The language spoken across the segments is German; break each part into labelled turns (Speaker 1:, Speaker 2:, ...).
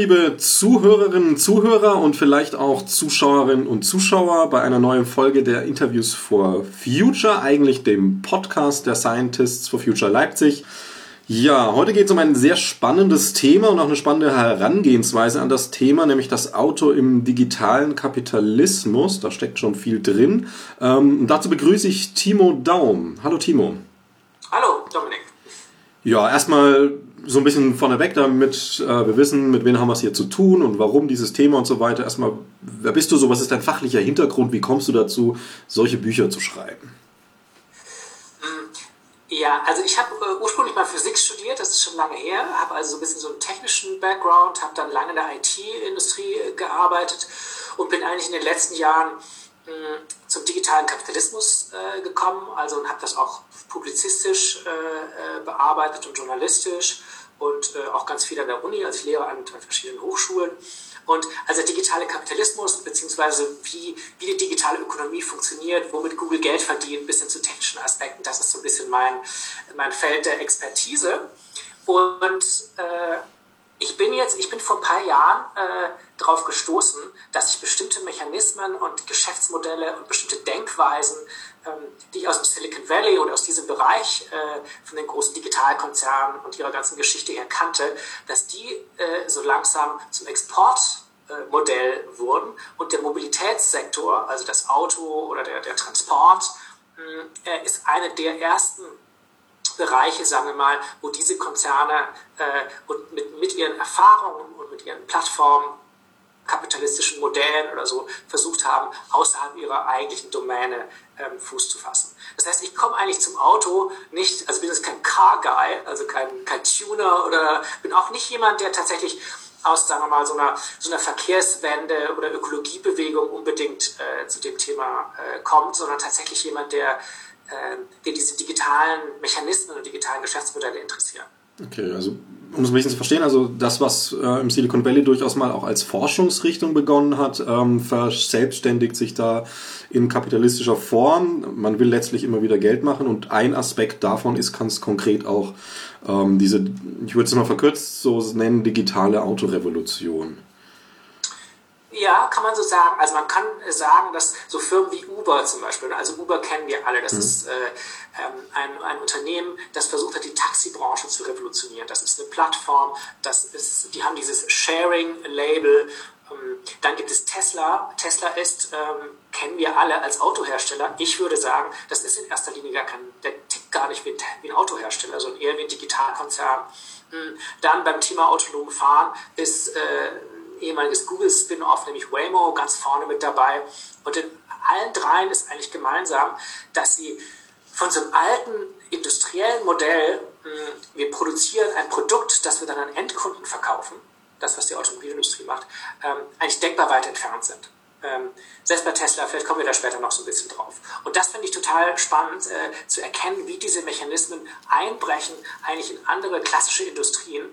Speaker 1: liebe Zuhörerinnen, Zuhörer und vielleicht auch Zuschauerinnen und Zuschauer bei einer neuen Folge der Interviews for Future, eigentlich dem Podcast der Scientists for Future Leipzig. Ja, heute geht es um ein sehr spannendes Thema und auch eine spannende Herangehensweise an das Thema, nämlich das Auto im digitalen Kapitalismus. Da steckt schon viel drin. Ähm, dazu begrüße ich Timo Daum. Hallo Timo.
Speaker 2: Hallo Dominik.
Speaker 1: Ja, erstmal so ein bisschen vorneweg, damit äh, wir wissen, mit wem haben wir es hier zu tun und warum dieses Thema und so weiter. Erstmal, wer bist du so? Was ist dein fachlicher Hintergrund? Wie kommst du dazu, solche Bücher zu schreiben?
Speaker 2: Hm, ja, also ich habe äh, ursprünglich mal Physik studiert, das ist schon lange her, habe also so ein bisschen so einen technischen Background, habe dann lange in der IT-Industrie äh, gearbeitet und bin eigentlich in den letzten Jahren mh, hm, zum digitalen Kapitalismus äh, gekommen, also und habe das auch publizistisch äh, äh, bearbeitet und journalistisch und äh, auch ganz viel an der Uni, also ich lehre an, an verschiedenen Hochschulen. Und also der digitale Kapitalismus, beziehungsweise wie, wie die digitale Ökonomie funktioniert, womit Google Geld verdient, bis hin zu technischen Aspekten, das ist so ein bisschen mein, mein Feld der Expertise. Und äh, ich bin jetzt, ich bin vor ein paar Jahren äh, darauf gestoßen, dass ich bestimmte Mechanismen und Geschäftsmodelle und bestimmte Denkweisen, die ich aus dem Silicon Valley oder aus diesem Bereich äh, von den großen Digitalkonzernen und ihrer ganzen Geschichte her kannte, dass die äh, so langsam zum Exportmodell äh, wurden und der Mobilitätssektor, also das Auto oder der, der Transport, äh, ist eine der ersten Bereiche, sagen wir mal, wo diese Konzerne und mit, mit ihren Erfahrungen und mit ihren Plattformen, kapitalistischen Modellen oder so versucht haben, außerhalb ihrer eigentlichen Domäne ähm, Fuß zu fassen. Das heißt, ich komme eigentlich zum Auto nicht, also bin jetzt kein Car Guy, also kein, kein Tuner oder bin auch nicht jemand, der tatsächlich aus, sagen wir mal, so einer, so einer Verkehrswende oder Ökologiebewegung unbedingt äh, zu dem Thema äh, kommt, sondern tatsächlich jemand, der äh, den diese digitalen Mechanismen und digitalen Geschäftsmodelle interessieren.
Speaker 1: Okay, also um es ein bisschen zu verstehen, also das, was äh, im Silicon Valley durchaus mal auch als Forschungsrichtung begonnen hat, ähm, verselbstständigt sich da in kapitalistischer Form. Man will letztlich immer wieder Geld machen und ein Aspekt davon ist ganz konkret auch ähm, diese, ich würde es mal verkürzt so nennen, digitale Autorevolution.
Speaker 2: Ja, kann man so sagen. Also man kann sagen, dass so Firmen wie Uber zum Beispiel, also Uber kennen wir alle, das mhm. ist äh, ähm, ein, ein Unternehmen, das versucht hat, die Taxibranche zu revolutionieren. Das ist eine Plattform, das ist, die haben dieses Sharing-Label. Ähm, dann gibt es Tesla. Tesla ist, ähm, kennen wir alle als Autohersteller. Ich würde sagen, das ist in erster Linie gar kein, der tickt gar nicht wie, ein Autohersteller, sondern eher wie ein Digitalkonzern. Hm, dann beim Thema autonomen Fahren ist äh, ehemaliges Google-Spin-Off, nämlich Waymo, ganz vorne mit dabei. Und in allen dreien ist eigentlich gemeinsam, dass sie von so einem alten industriellen Modell, hm, wir produzieren ein Produkt, das wir dann an Endkunden verkaufen, das, was die Automobilindustrie macht, ähm, eigentlich denkbar weit entfernt sind. Ähm, selbst bei Tesla, vielleicht kommen wir da später noch so ein bisschen drauf. Und das finde ich total spannend äh, zu erkennen, wie diese Mechanismen einbrechen eigentlich in andere klassische Industrien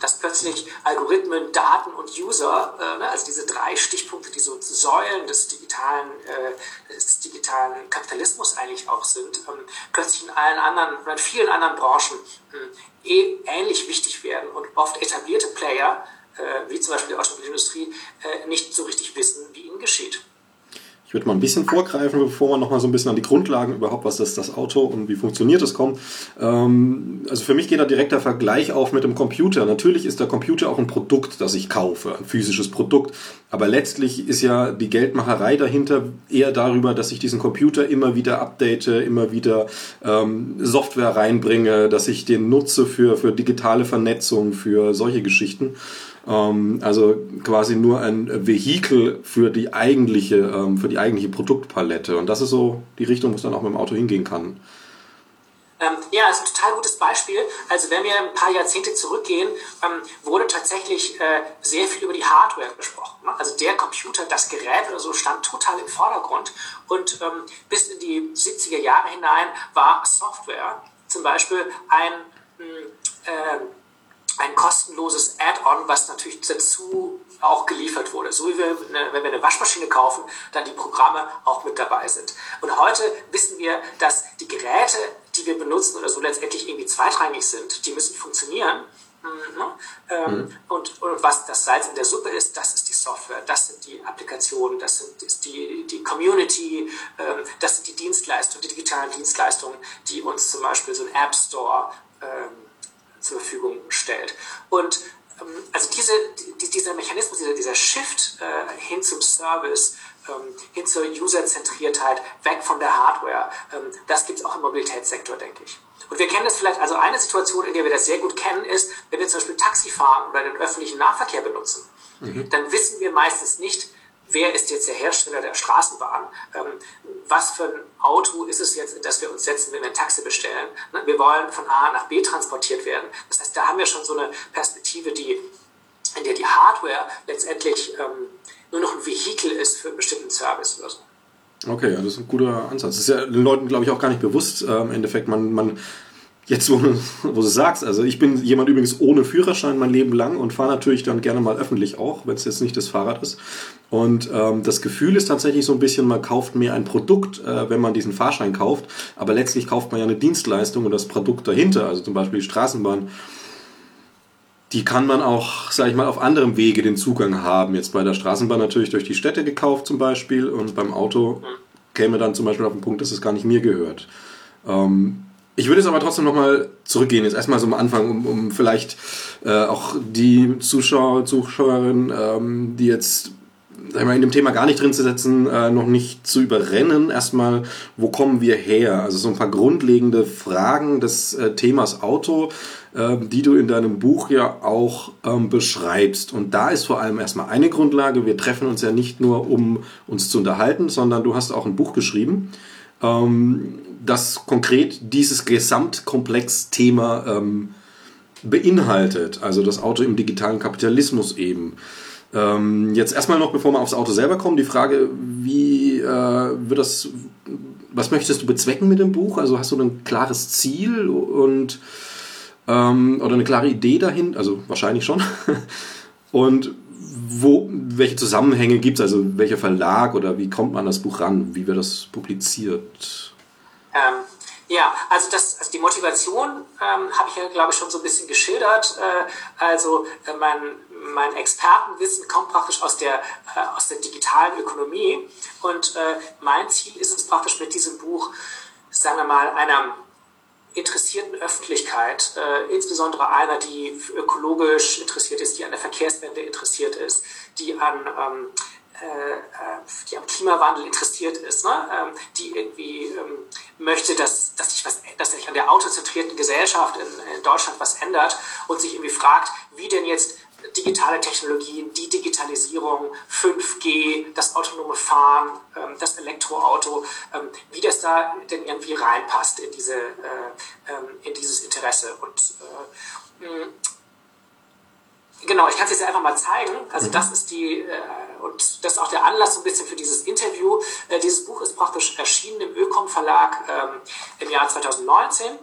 Speaker 2: dass plötzlich Algorithmen, Daten und User, äh, ne, also diese drei Stichpunkte, die so Säulen des digitalen, äh, des digitalen Kapitalismus eigentlich auch sind, ähm, plötzlich in allen anderen, in vielen anderen Branchen hm, eh ähnlich wichtig werden und oft etablierte Player, äh, wie zum Beispiel die Automobilindustrie, nicht so richtig wissen, wie ihnen geschieht.
Speaker 1: Ich würde mal ein bisschen vorgreifen, bevor man noch mal so ein bisschen an die Grundlagen überhaupt, was ist das Auto und wie funktioniert es, kommt. Ähm, also für mich geht da direkt der Vergleich auf mit dem Computer. Natürlich ist der Computer auch ein Produkt, das ich kaufe, ein physisches Produkt. Aber letztlich ist ja die Geldmacherei dahinter eher darüber, dass ich diesen Computer immer wieder update, immer wieder ähm, Software reinbringe, dass ich den nutze für, für digitale Vernetzung, für solche Geschichten. Ähm, also quasi nur ein Vehikel für die eigentliche, ähm, für die eigentliche Produktpalette. Und das ist so die Richtung, wo es dann auch mit dem Auto hingehen kann.
Speaker 2: Ähm, ja, ist ein total gutes Beispiel. Also wenn wir ein paar Jahrzehnte zurückgehen, ähm, wurde tatsächlich äh, sehr viel über die Hardware gesprochen. Ne? Also der Computer, das Gerät oder so stand total im Vordergrund. Und ähm, bis in die 70er Jahre hinein war Software zum Beispiel ein äh, ein kostenloses Add-on, was natürlich dazu auch geliefert wurde. So wie wir, eine, wenn wir eine Waschmaschine kaufen, dann die Programme auch mit dabei sind. Und heute wissen wir, dass die Geräte, die wir benutzen oder so letztendlich irgendwie zweitrangig sind, die müssen funktionieren. Ne? Ähm, mhm. und, und, was das Salz in der Suppe ist, das ist die Software, das sind die Applikationen, das sind, ist die, die Community, ähm, das sind die Dienstleistungen, die digitalen Dienstleistungen, die uns zum Beispiel so ein App Store ähm, zur Verfügung stellt. Und ähm, also diese, die, dieser Mechanismus, dieser, dieser Shift äh, hin zum Service, ähm, hin zur Userzentriertheit, weg von der Hardware, ähm, das gibt es auch im Mobilitätssektor, denke ich. Und wir kennen das vielleicht, also eine Situation, in der wir das sehr gut kennen, ist, wenn wir zum Beispiel Taxi fahren oder den öffentlichen Nahverkehr benutzen, mhm. dann wissen wir meistens nicht, wer ist jetzt der Hersteller der Straßenbahn? Ähm, was für ein Auto ist es jetzt, das wir uns setzen, wenn wir ein Taxi bestellen? Ne, wir wollen von A nach B transportiert werden. Das heißt, da haben wir schon so eine Perspektive, die, in der die Hardware letztendlich ähm, nur noch ein Vehikel ist für einen bestimmten Service oder so.
Speaker 1: Okay, ja, das ist ein guter Ansatz. Das ist ja den Leuten, glaube ich, auch gar nicht bewusst. Äh, Im Endeffekt, man, man jetzt, wo, wo du sagst, also ich bin jemand übrigens ohne Führerschein mein Leben lang und fahre natürlich dann gerne mal öffentlich auch, wenn es jetzt nicht das Fahrrad ist. Und ähm, das Gefühl ist tatsächlich so ein bisschen, man kauft mehr ein Produkt, äh, wenn man diesen Fahrschein kauft, aber letztlich kauft man ja eine Dienstleistung und das Produkt dahinter, also zum Beispiel die Straßenbahn die kann man auch, sage ich mal, auf anderem Wege den Zugang haben. Jetzt bei der Straßenbahn natürlich durch die Städte gekauft zum Beispiel und beim Auto käme dann zum Beispiel auf den Punkt, dass es gar nicht mir gehört. Ähm, ich würde jetzt aber trotzdem nochmal zurückgehen, jetzt erstmal so am Anfang, um, um vielleicht äh, auch die Zuschauer, Zuschauerinnen, ähm, die jetzt in dem Thema gar nicht drin zu setzen, äh, noch nicht zu überrennen. Erstmal, wo kommen wir her? Also so ein paar grundlegende Fragen des äh, Themas Auto ähm, die du in deinem Buch ja auch ähm, beschreibst. Und da ist vor allem erstmal eine Grundlage. Wir treffen uns ja nicht nur, um uns zu unterhalten, sondern du hast auch ein Buch geschrieben, ähm, das konkret dieses Gesamtkomplex-Thema ähm, beinhaltet. Also das Auto im digitalen Kapitalismus eben. Ähm, jetzt erstmal noch, bevor wir aufs Auto selber kommen, die Frage, wie äh, wird das, was möchtest du bezwecken mit dem Buch? Also hast du ein klares Ziel und ähm, oder eine klare Idee dahin, also wahrscheinlich schon. Und wo, welche Zusammenhänge gibt es, also welcher Verlag oder wie kommt man an das Buch ran, wie wird das publiziert?
Speaker 2: Ähm, ja, also, das, also die Motivation ähm, habe ich ja, glaube ich, schon so ein bisschen geschildert. Äh, also äh, mein, mein Expertenwissen kommt praktisch aus der, äh, aus der digitalen Ökonomie und äh, mein Ziel ist es praktisch mit diesem Buch, sagen wir mal, einer interessierten Öffentlichkeit, äh, insbesondere einer, die ökologisch interessiert ist, die an der Verkehrswende interessiert ist, die an ähm, äh, die am Klimawandel interessiert ist, ne? ähm, die irgendwie ähm, möchte, dass, dass, sich was, dass sich an der autozentrierten Gesellschaft in, in Deutschland was ändert und sich irgendwie fragt, wie denn jetzt digitale Technologien, die Digitalisierung, 5G, das autonome Fahren, ähm, das Elektroauto, ähm, wie das da denn irgendwie reinpasst in, diese, äh, in dieses Interesse. Und äh, genau, ich kann es jetzt einfach mal zeigen. Also mhm. das ist die, äh, und das ist auch der Anlass so ein bisschen für dieses Interview. dieses Buch ist praktisch erschienen im Ökom Verlag im Jahr 2019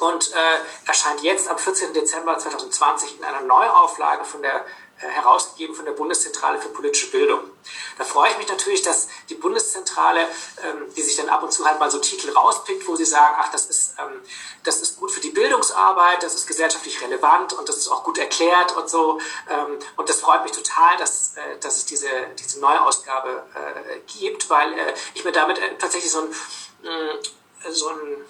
Speaker 2: und äh, erscheint jetzt am 14. Dezember 2020 in einer Neuauflage von der äh, herausgegeben von der Bundeszentrale für politische Bildung. Da freue ich mich natürlich, dass die Bundeszentrale, ähm, die sich dann ab und zu halt mal so Titel rauspickt, wo sie sagen, ach, das ist, ähm, das ist gut für die Bildungsarbeit, das ist gesellschaftlich relevant und das ist auch gut erklärt und so. Ähm, und das freut mich total, dass, äh, dass es diese, diese Neuausgabe äh, gibt, weil äh, ich mir damit äh, tatsächlich so ein, mm, so ein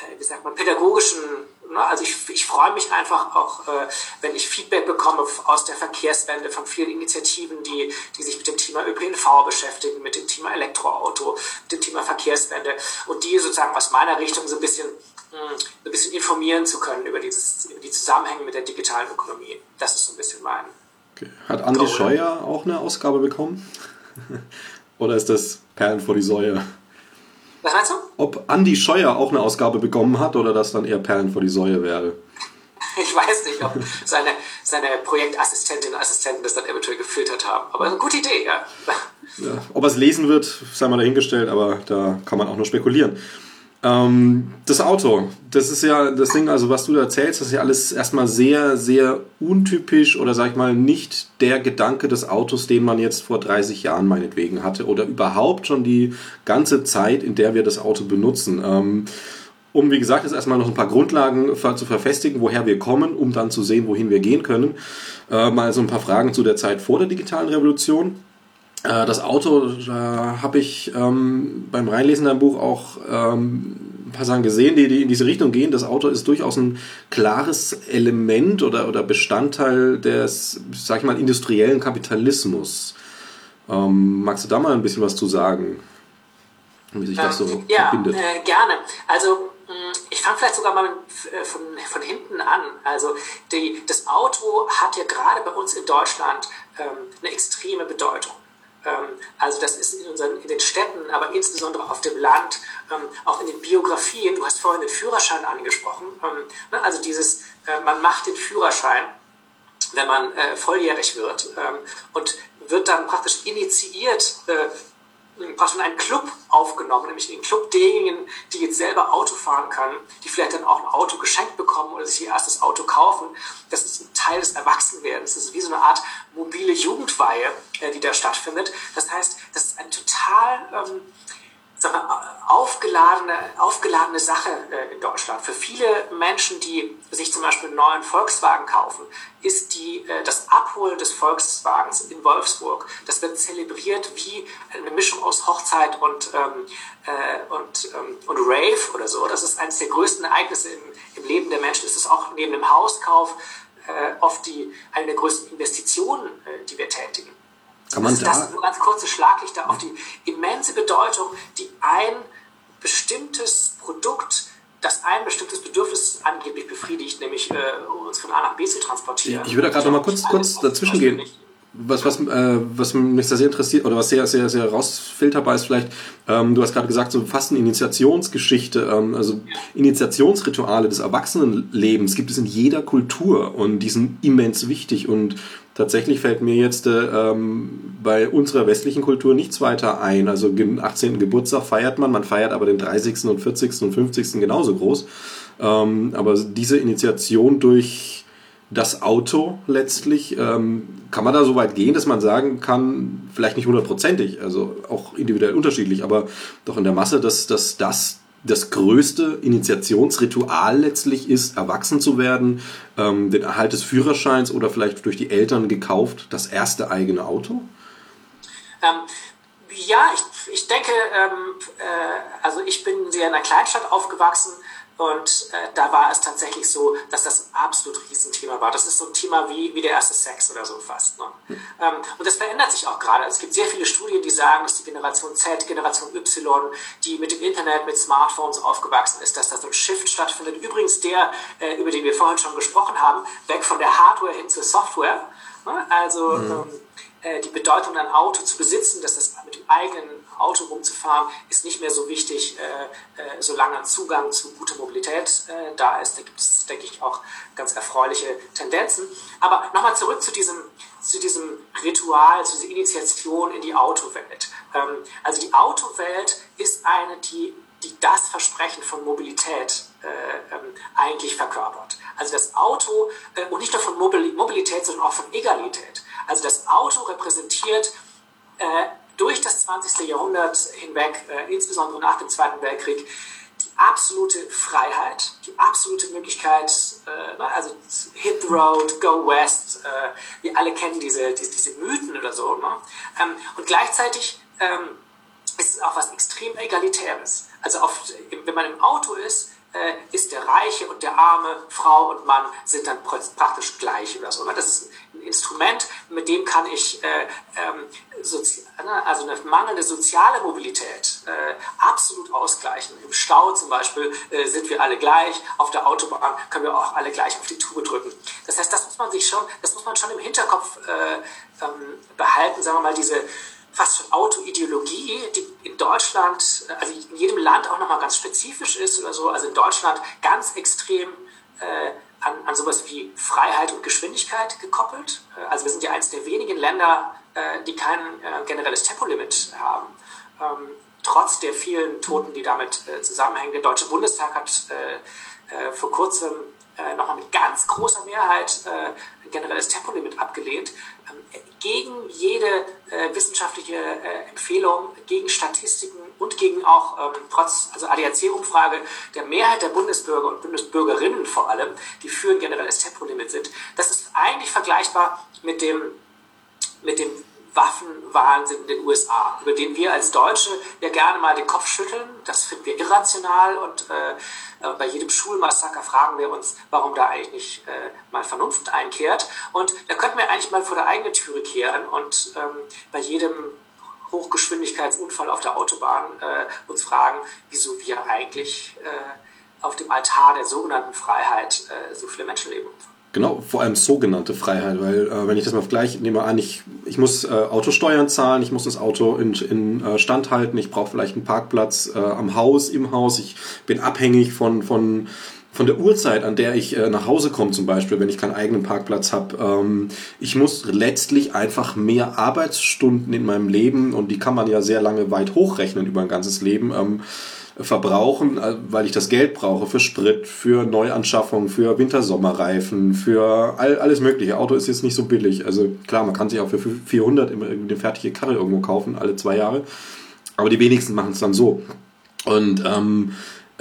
Speaker 2: äh, wie sagt man, pädagogischen, ne? also ich, ich freue mich einfach auch, äh, wenn ich Feedback bekomme aus der Verkehrswende von vielen Initiativen, die, die sich mit dem Thema ÖPNV beschäftigen, mit dem Thema Elektroauto, mit dem Thema Verkehrswende und die sozusagen aus meiner Richtung so ein bisschen, hm, ein bisschen informieren zu können über, dieses, über die Zusammenhänge mit der digitalen Ökonomie. Das ist so ein bisschen mein.
Speaker 1: Okay. Hat Andi Scheuer auch eine Ausgabe bekommen? Oder ist das Perlen vor die Säue?
Speaker 2: Was meinst du?
Speaker 1: Ob Andi Scheuer auch eine Ausgabe bekommen hat oder das dann eher Perlen vor die Säue wäre.
Speaker 2: Ich weiß nicht, ob seine, seine Projektassistentinnen und Assistenten das dann eventuell gefiltert haben. Aber eine gute Idee, ja.
Speaker 1: ja ob er es lesen wird, sei mal dahingestellt, aber da kann man auch nur spekulieren. Ähm, das Auto, das ist ja das Ding, also was du da erzählst, das ist ja alles erstmal sehr, sehr untypisch oder sag ich mal nicht der Gedanke des Autos, den man jetzt vor 30 Jahren meinetwegen hatte oder überhaupt schon die ganze Zeit, in der wir das Auto benutzen. Ähm, um, wie gesagt, jetzt erstmal noch ein paar Grundlagen zu verfestigen, woher wir kommen, um dann zu sehen, wohin wir gehen können. Äh, mal so ein paar Fragen zu der Zeit vor der digitalen Revolution. Äh, das Auto, da habe ich ähm, beim Reinlesen deinem Buch auch ähm, ein paar Sachen gesehen, die, die in diese Richtung gehen. Das Auto ist durchaus ein klares Element oder, oder Bestandteil des, sag ich mal, industriellen Kapitalismus. Ähm, magst du da mal ein bisschen was zu sagen? Wie sich das so
Speaker 2: ähm, ja, verbindet? Ja, äh, gerne. Also hm, ich fange vielleicht sogar mal äh, von, von hinten an. Also die, das Auto hat ja gerade bei uns in Deutschland ähm, eine extreme Bedeutung. Ähm, also das ist in, unseren, in den Städten, aber insbesondere auf dem Land, ähm, auch in den Biografien, du hast vorhin den Führerschein angesprochen, ähm, ne, also dieses, äh, man macht den Führerschein, wenn man äh, volljährig wird und wird dann praktisch initiiert äh, fast in einen Club aufgenommen, nämlich den Club derjenigen, die jetzt selber Auto fahren können, die vielleicht dann auch ein Auto geschenkt bekommen oder sich ihr erstes Auto kaufen. Das ist ein Teil des Erwachsenwerdens. Das ist wie so eine Art mobile Jugendweihe, äh, die da stattfindet. Das heißt, das ist ein total ähm, aufgeladene, aufgeladene Sache äh, in Deutschland. Für viele Menschen, die sich zum Beispiel einen neuen Volkswagen kaufen, ist die, äh, das Abholen des Volkswagens in Wolfsburg, das wird zelebriert wie eine Mischung aus Hochzeit und, ähm, äh, und, ähm, und Rave oder so. Das ist eines der größten Ereignisse im, im Leben der Menschen. Es ist auch neben dem Hauskauf äh, oft die, eine der größten Investitionen, äh, die wir tätigen. Kann man also da das nur ganz kurze Schlaglichter auf die immense Bedeutung, die ein bestimmtes Produkt, das ein bestimmtes Bedürfnis angeblich befriedigt, nämlich äh, uns von A nach B zu transportieren.
Speaker 1: Ich würde da gerade noch mal kurz, kurz dazwischen gehen. was, was, äh, was mich sehr interessiert oder was sehr, sehr, sehr rausfilterbar ist vielleicht, ähm, du hast gerade gesagt, so fast eine Initiationsgeschichte, ähm, also Initiationsrituale des Erwachsenenlebens gibt es in jeder Kultur und die sind immens wichtig und tatsächlich fällt mir jetzt äh, ähm, bei unserer westlichen Kultur nichts weiter ein. Also den 18. Geburtstag feiert man, man feiert aber den 30. und 40. und 50. genauso groß. Ähm, aber diese Initiation durch das Auto letztlich, ähm, kann man da so weit gehen, dass man sagen kann, vielleicht nicht hundertprozentig, also auch individuell unterschiedlich, aber doch in der Masse, dass, dass das das größte Initiationsritual letztlich ist, erwachsen zu werden, ähm, den Erhalt des Führerscheins oder vielleicht durch die Eltern gekauft, das erste eigene Auto?
Speaker 2: Ähm, ja, ich, ich denke, ähm, äh, also ich bin sehr in einer Kleinstadt aufgewachsen und äh, da war es tatsächlich so, dass das ein absolut Riesenthema war. Das ist so ein Thema wie, wie der erste Sex oder so fast. Ne? Ähm, und das verändert sich auch gerade. Es gibt sehr viele Studien, die sagen, dass die Generation Z, Generation Y, die mit dem Internet, mit Smartphones aufgewachsen ist, dass da so ein Shift stattfindet. Übrigens der, äh, über den wir vorhin schon gesprochen haben, weg von der Hardware hin zur Software. Ne? Also mhm. ähm, äh, die Bedeutung, ein Auto zu besitzen, dass das mit dem eigenen Auto rumzufahren, ist nicht mehr so wichtig, äh, äh, solange Zugang zu guter Mobilität äh, da ist. Da gibt es, denke ich, auch ganz erfreuliche Tendenzen. Aber nochmal zurück zu diesem, zu diesem Ritual, zu dieser Initiation in die Autowelt. Ähm, also die Autowelt ist eine, die, die das Versprechen von Mobilität äh, ähm, eigentlich verkörpert. Also das Auto, äh, und nicht nur von Mobilität, sondern auch von Egalität. Also das Auto repräsentiert äh, durch das 20. Jahrhundert hinweg, äh, insbesondere nach dem Zweiten Weltkrieg, die absolute Freiheit, die absolute Möglichkeit, äh, ne, also hit the road, go west, äh, wir alle kennen diese, diese, diese Mythen oder so. Ne? Ähm, und gleichzeitig ähm, ist es auch was extrem Egalitäres. Also oft, wenn man im Auto ist, äh, ist der Reiche und der Arme, Frau und Mann sind dann praktisch gleich oder so. Ne? Das ist Instrument, mit dem kann ich äh, ähm, ne, also eine mangelnde soziale Mobilität äh, absolut ausgleichen. Im Stau zum Beispiel äh, sind wir alle gleich, auf der Autobahn können wir auch alle gleich auf die Tube drücken. Das heißt, das muss man sich schon, das muss man schon im Hinterkopf äh, ähm, behalten, sagen wir mal, diese fast schon Autoideologie, die in Deutschland, also in jedem Land auch nochmal ganz spezifisch ist oder so, also in Deutschland ganz extrem äh, an, an sowas wie Freiheit und Geschwindigkeit gekoppelt. Äh, also wir sind ja eines der wenigen Länder, äh, die kein äh, generelles Tempolimit haben. Ähm, trotz der vielen Toten, die damit äh, zusammenhängen. Der Deutsche Bundestag hat äh, äh, vor kurzem äh, nochmal mit ganz großer Mehrheit äh, ein generelles Tempolimit abgelehnt, gegen jede äh, wissenschaftliche äh, Empfehlung, gegen Statistiken und hingegen auch ähm, trotz also ADAC-Umfrage der Mehrheit der Bundesbürger und Bundesbürgerinnen vor allem, die für ein generelles Tempolimit sind. Das ist eigentlich vergleichbar mit dem, mit dem Waffenwahnsinn in den USA, über den wir als Deutsche ja gerne mal den Kopf schütteln. Das finden wir irrational und äh, äh, bei jedem Schulmassaker fragen wir uns, warum da eigentlich nicht äh, mal Vernunft einkehrt. Und da könnten wir eigentlich mal vor der eigenen Türe kehren und ähm, bei jedem Hochgeschwindigkeitsunfall auf der Autobahn äh, uns fragen, wieso wir eigentlich äh, auf dem Altar der sogenannten Freiheit äh, so viele Menschenleben.
Speaker 1: Genau, vor allem sogenannte Freiheit, weil äh, wenn ich das mal gleich nehme an, ich, ich muss äh, Autosteuern zahlen, ich muss das Auto in, in äh, Stand halten, ich brauche vielleicht einen Parkplatz äh, am Haus, im Haus, ich bin abhängig von, von, von der Uhrzeit, an der ich äh, nach Hause komme zum Beispiel, wenn ich keinen eigenen Parkplatz habe. Ähm, ich muss letztlich einfach mehr Arbeitsstunden in meinem Leben und die kann man ja sehr lange weit hochrechnen über ein ganzes Leben. Ähm, verbrauchen, äh, weil ich das Geld brauche für Sprit, für Neuanschaffung, für Winter-Sommerreifen, für all, alles mögliche. Auto ist jetzt nicht so billig. Also klar, man kann sich auch für 400 immer eine fertige Karre irgendwo kaufen, alle zwei Jahre. Aber die wenigsten machen es dann so. Und ähm, äh,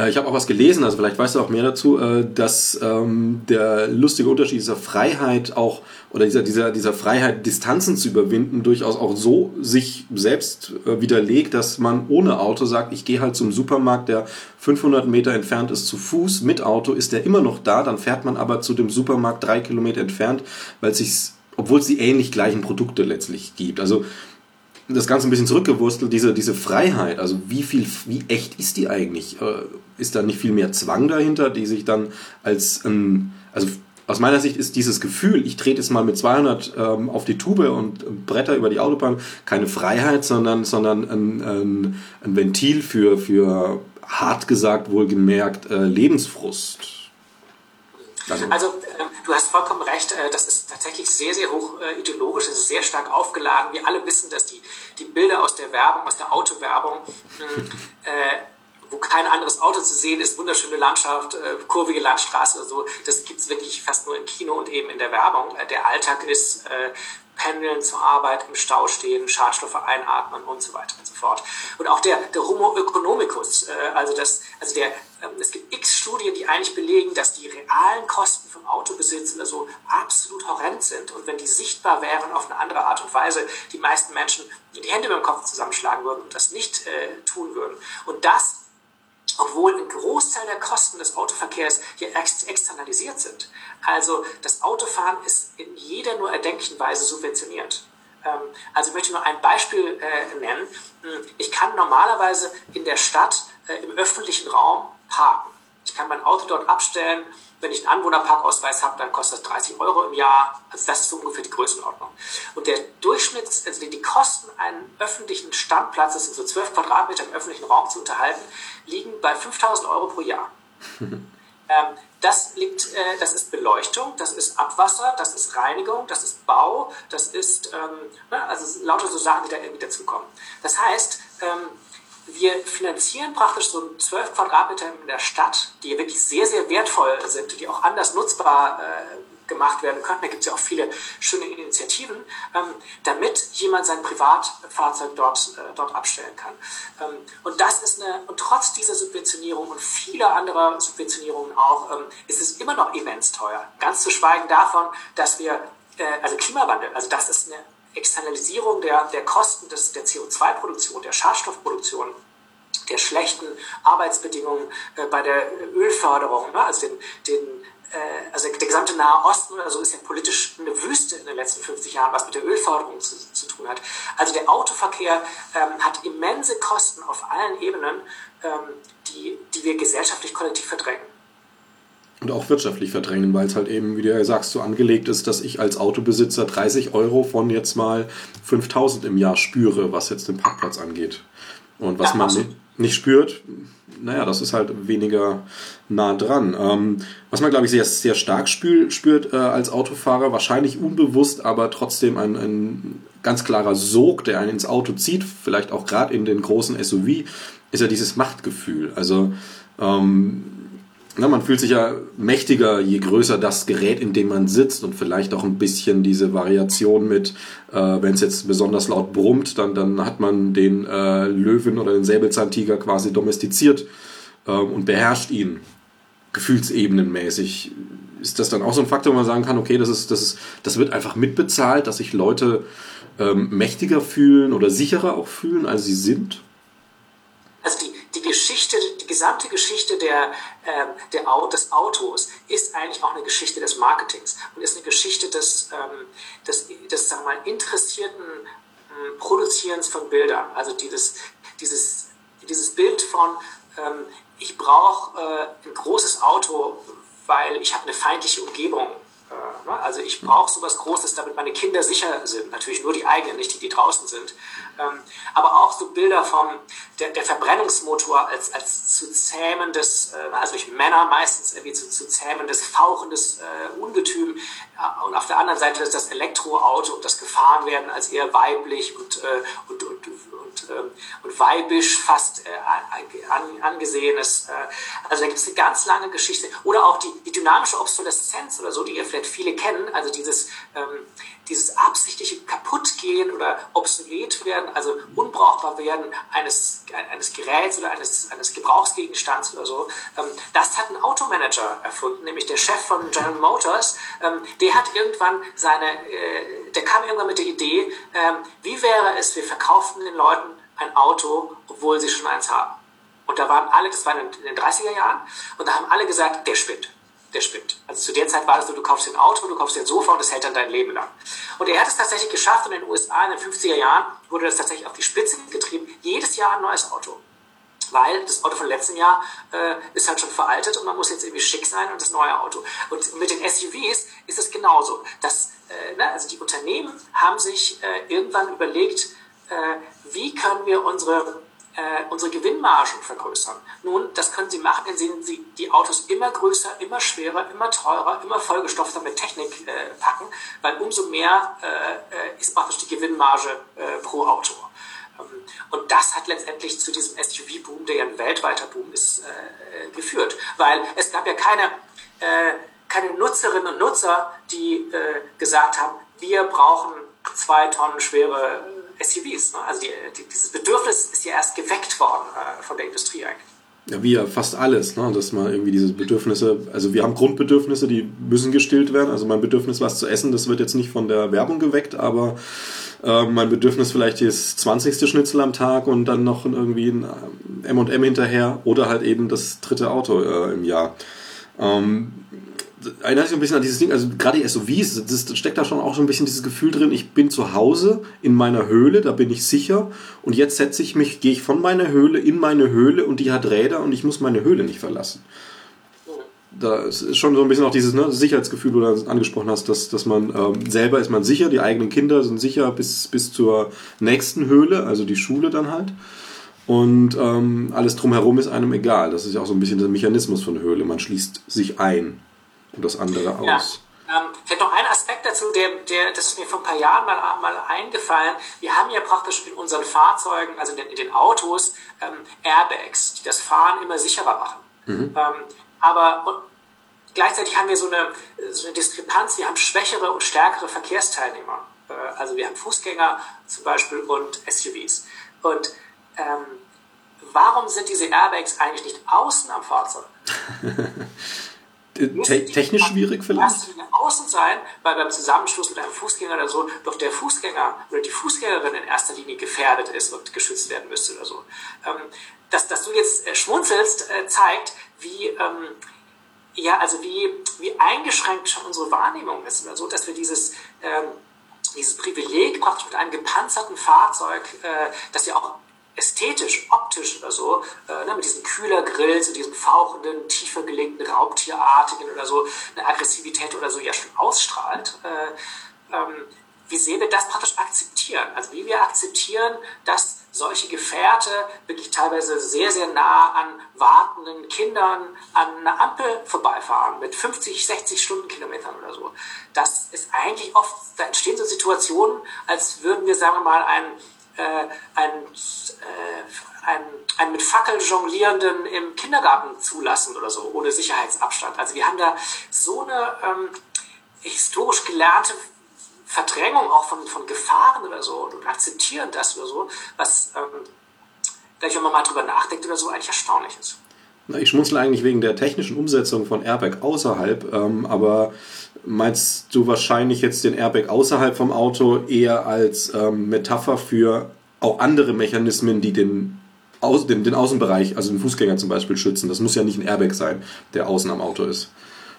Speaker 1: ich habe auch was gelesen, also vielleicht weißt du auch mehr dazu, äh, dass ähm, der lustige Unterschied dieser Freiheit auch oder dieser, dieser, dieser Freiheit, Distanzen zu überwinden, durchaus auch so sich selbst äh, widerlegt, dass man ohne Auto sagt, ich gehe halt zum Supermarkt, der 500 Meter entfernt ist, zu Fuß. Mit Auto ist der immer noch da, dann fährt man aber zu dem Supermarkt drei Kilometer entfernt, weil es sich obwohl es die ähnlich gleichen Produkte letztlich gibt. Also das Ganze ein bisschen zurückgewurstelt, diese, diese Freiheit, also wie viel, wie echt ist die eigentlich? Äh, ist da nicht viel mehr Zwang dahinter, die sich dann als, ähm, also aus meiner Sicht ist dieses Gefühl, ich trete jetzt mal mit 200 ähm, auf die Tube und bretter über die Autobahn, keine Freiheit, sondern, sondern ein, ein, ein Ventil für, für hart gesagt, wohlgemerkt, äh, Lebensfrust.
Speaker 2: Also, also äh, du hast vollkommen recht, äh, das ist tatsächlich sehr, sehr hoch äh, ideologisch, es ist sehr stark aufgeladen. Wir alle wissen, dass die, die Bilder aus der Werbung, aus der Autowerbung, äh, wo kein anderes Auto zu sehen ist, wunderschöne Landschaft, äh, kurvige Landstraße oder so, das gibt es wirklich fast nur im Kino und eben in der Werbung. Der Alltag ist äh, Pendeln zur Arbeit, im Stau stehen, Schadstoffe einatmen und so weiter und so fort. Und auch der, der Homo economicus, äh, also, das, also der, ähm, es gibt x Studien, die eigentlich belegen, dass die realen Kosten vom Autobesitz also absolut horrend sind. Und wenn die sichtbar wären auf eine andere Art und Weise, die meisten Menschen die Hände beim Kopf zusammenschlagen würden und das nicht äh, tun würden. Und das obwohl ein Großteil der Kosten des Autoverkehrs hier ex externalisiert sind. Also das Autofahren ist in jeder nur erdenklichen Weise subventioniert. Ähm, also ich möchte nur ein Beispiel äh, nennen. Hm, ich kann normalerweise in der Stadt äh, im öffentlichen Raum parken. Ich kann mein Auto dort abstellen wenn ich einen Anwohnerparkausweis habe, dann kostet das 30 Euro im Jahr. Also das ist so ungefähr die Größenordnung. Und der Durchschnitts, also die Kosten einen öffentlichen Standplatzes in so 12 Quadratmeter im öffentlichen Raum zu unterhalten, liegen bei 5000 Euro pro Jahr. ähm, das liegt, äh, das ist Beleuchtung, das ist Abwasser, das ist Reinigung, das ist Bau, das ist, ähm, ne, also lauter so Sachen, die da irgendwie dazukommen. Das heißt, ähm, wir finanzieren praktisch so 12 Quadratmeter in der Stadt, die wirklich sehr, sehr wertvoll sind, die auch anders nutzbar äh, gemacht werden könnten. Da gibt es ja auch viele schöne Initiativen, ähm, damit jemand sein Privatfahrzeug dort, äh, dort abstellen kann. Ähm, und das ist eine, und trotz dieser Subventionierung und vieler anderer Subventionierungen auch, ähm, ist es immer noch immens teuer. Ganz zu schweigen davon, dass wir, äh, also Klimawandel, also das ist eine Externalisierung der, der Kosten des, der CO2-Produktion, der Schadstoffproduktion, der schlechten Arbeitsbedingungen äh, bei der Ölförderung, ne? also den, den äh, also der gesamte Nahe Osten oder so ist ja politisch eine Wüste in den letzten 50 Jahren, was mit der Ölförderung zu, zu tun hat. Also der Autoverkehr ähm, hat immense Kosten auf allen Ebenen, ähm, die, die wir gesellschaftlich kollektiv verdrängen
Speaker 1: und auch wirtschaftlich verdrängen, weil es halt eben, wie du ja sagst, so angelegt ist, dass ich als Autobesitzer 30 Euro von jetzt mal 5000 im Jahr spüre, was jetzt den Parkplatz angeht. Und was ja, man nicht, nicht spürt, naja, das ist halt weniger nah dran. Ähm, was man, glaube ich, sehr, sehr stark spür, spürt äh, als Autofahrer, wahrscheinlich unbewusst, aber trotzdem ein, ein ganz klarer Sog, der einen ins Auto zieht, vielleicht auch gerade in den großen SUV, ist ja dieses Machtgefühl. Also ähm, Na, man fühlt sich ja mächtiger, je größer das Gerät, in dem man sitzt und vielleicht auch ein bisschen diese Variation mit, äh, wenn es jetzt besonders laut brummt, dann, dann hat man den äh, Löwen oder den Säbelzahntiger quasi domestiziert äh, und beherrscht ihn gefühlsebenenmäßig. Ist das dann auch so ein Faktor, wo man sagen kann, okay, das, ist, das, ist, das wird einfach mitbezahlt, dass sich Leute ähm, mächtiger fühlen oder sicherer auch fühlen, als sie sind?
Speaker 2: Also die, die Geschichte, die gesamte Geschichte der, ähm, der, des Autos ist eigentlich auch eine Geschichte des Marketings und ist eine Geschichte des, ähm, des, des sagen wir mal, interessierten ähm, Produzierens von Bildern. Also dieses, dieses, dieses Bild von, ähm, ich brauche äh, ein großes Auto, weil ich habe eine feindliche Umgebung? Also ich brauche sowas Großes, damit meine Kinder sicher sind. Natürlich nur die eigenen, nicht die, die draußen sind. Ähm, aber auch so Bilder vom der, der Verbrennungsmotor als, als zu zähmendes, äh, also durch Männer meistens irgendwie zu, zu zähmendes, fauchendes äh, Ungetüm. Und auf der anderen Seite ist das Elektroauto und das Gefahrenwerden als eher weiblich und, und, und, und, ähm, und weibisch fast an, angesehenes. Also da gibt es eine ganz lange Geschichte. Oder auch die, die dynamische Obsoleszenz oder so, die ihr vielleicht viele kennen, also dieses, ähm, dieses absichtliche Kaputtgehen oder obsolet werden, also unbrauchbar werden eines, eines Geräts oder eines, eines Gebrauchsgegenstands oder so, ähm, das hat ein Automanager erfunden, nämlich der Chef von General Motors, ähm, der hat irgendwann seine, äh, der kam irgendwann mit der Idee, wie wäre es, wir verkauften den Leuten ein Auto, obwohl sie schon eins haben. Und da waren alle, das war in den 30er Jahren, und da haben alle gesagt, der spinnt der spinnt. Also zu der Zeit war es so, du kaufst dir ein Auto, du kaufst dir ein Sofa und das hält dann dein Leben lang. Und er hat es tatsächlich geschafft und in den USA in den 50er Jahren wurde das tatsächlich auf die Spitze getrieben. Jedes Jahr ein neues Auto. Weil das Auto von letztem Jahr äh, ist halt schon veraltet und man muss jetzt irgendwie schick sein und das neue Auto. Und mit den SUVs ist es genauso. Das, äh, ne, also die Unternehmen haben sich äh, irgendwann überlegt, äh, wie können wir unsere äh, unsere Gewinnmargen vergrößern. Nun, das können Sie machen, indem Sie die Autos immer größer, immer schwerer, immer teurer, immer vollgestopfter mit Technik äh, packen, weil umso mehr äh, äh ist praktisch die Gewinnmarge äh, pro Auto. Ähm, und das hat letztendlich zu diesem SUV-Boom, der ja ein weltweiter Boom ist, äh, geführt. Weil es gab ja keine, keine Nutzerinnen und Nutzer, die gesagt haben, wir brauchen zwei Tonnen schwere SUVs. Ne? Also die, die, dieses Bedürfnis ist ja erst geweckt worden äh, von der Industrie eigentlich.
Speaker 1: Ja, wie ja fast alles, ne? dass man irgendwie diese Bedürfnisse, also wir haben Grundbedürfnisse, die müssen gestillt werden. Also mein Bedürfnis, was zu essen, das wird jetzt nicht von der Werbung geweckt, aber äh, mein Bedürfnis vielleicht ist 20. Schnitzel am Tag und dann noch irgendwie ein M&M hinterher oder halt eben das dritte Auto äh, im Jahr. Ähm, erinnert sich ein bisschen an dieses Ding, also gerade die SUVs, das steckt da schon auch so ein bisschen dieses Gefühl drin, ich bin zu Hause in meiner Höhle, da bin ich sicher und jetzt setze ich mich, gehe ich von meiner Höhle in meine Höhle und die hat Räder und ich muss meine Höhle nicht verlassen. Da ist schon so ein bisschen auch dieses ne, Sicherheitsgefühl, wo du angesprochen hast, dass, dass man ähm, selber ist man sicher, die eigenen Kinder sind sicher bis, bis zur nächsten Höhle, also die Schule dann halt. Und ähm, alles drumherum ist einem egal. Das ist ja auch so ein bisschen der Mechanismus von Höhle. Man schließt sich ein und das andere aus. Ja.
Speaker 2: Ähm, vielleicht noch ein Aspekt dazu, der, der, das ist mir vor ein paar Jahren mal, mal eingefallen. Wir haben ja praktisch in unseren Fahrzeugen, also in den, in den Autos, ähm, Airbags, die das Fahren immer sicherer machen. Mhm. Ähm, aber und gleichzeitig haben wir so eine, so eine Diskrepanz, wir haben schwächere und stärkere Verkehrsteilnehmer. Äh, also wir haben Fußgänger zum Beispiel und SUVs. Und ähm, warum sind diese Airbags eigentlich nicht außen am Fahrzeug?
Speaker 1: Te technisch schwierig vielleicht?
Speaker 2: außen sein, weil beim Zusammenschluss mit einem Fußgänger oder so doch der Fußgänger oder die Fußgängerin in erster Linie gefährdet ist und geschützt werden müsste oder so. Ähm, dass, dass du jetzt äh, schmunzelst, äh, zeigt, wie, ähm, ja, also wie, wie eingeschränkt schon unsere Wahrnehmung ist oder so, dass wir dieses, ähm, dieses Privileg praktisch mit einem gepanzerten Fahrzeug, äh, das ja auch ästhetisch, optisch oder so, äh, ne, mit diesen Kühlergrills und diesem fauchenden, tiefer gelegten, raubtierartigen oder so, eine Aggressivität oder so ja schon ausstrahlt, äh, ähm, wie sehr wir das praktisch akzeptieren. Also wie wir akzeptieren, dass solche Gefährte wirklich teilweise sehr, sehr nah an wartenden Kindern an einer Ampel vorbeifahren mit 50, 60 Stundenkilometern oder so. Das ist eigentlich oft, da entstehen so Situationen, als würden wir, sagen wir mal, ein einen, äh, einen, einen mit Fackel jonglierenden im Kindergarten zulassen oder so, ohne Sicherheitsabstand. Also wir haben da so eine ähm, historisch gelernte Verdrängung auch von, von Gefahren oder so und akzeptieren das oder so, was, ähm, wenn man mal drüber nachdenkt oder so, eigentlich erstaunlich ist.
Speaker 1: Ich schmunzle eigentlich wegen der technischen Umsetzung von Airbag außerhalb, ähm, aber meinst du wahrscheinlich jetzt den Airbag außerhalb vom Auto eher als ähm, Metapher für auch andere Mechanismen, die den, Au den, den Außenbereich, also den Fußgänger zum Beispiel, schützen? Das muss ja nicht ein Airbag sein, der außen am Auto ist,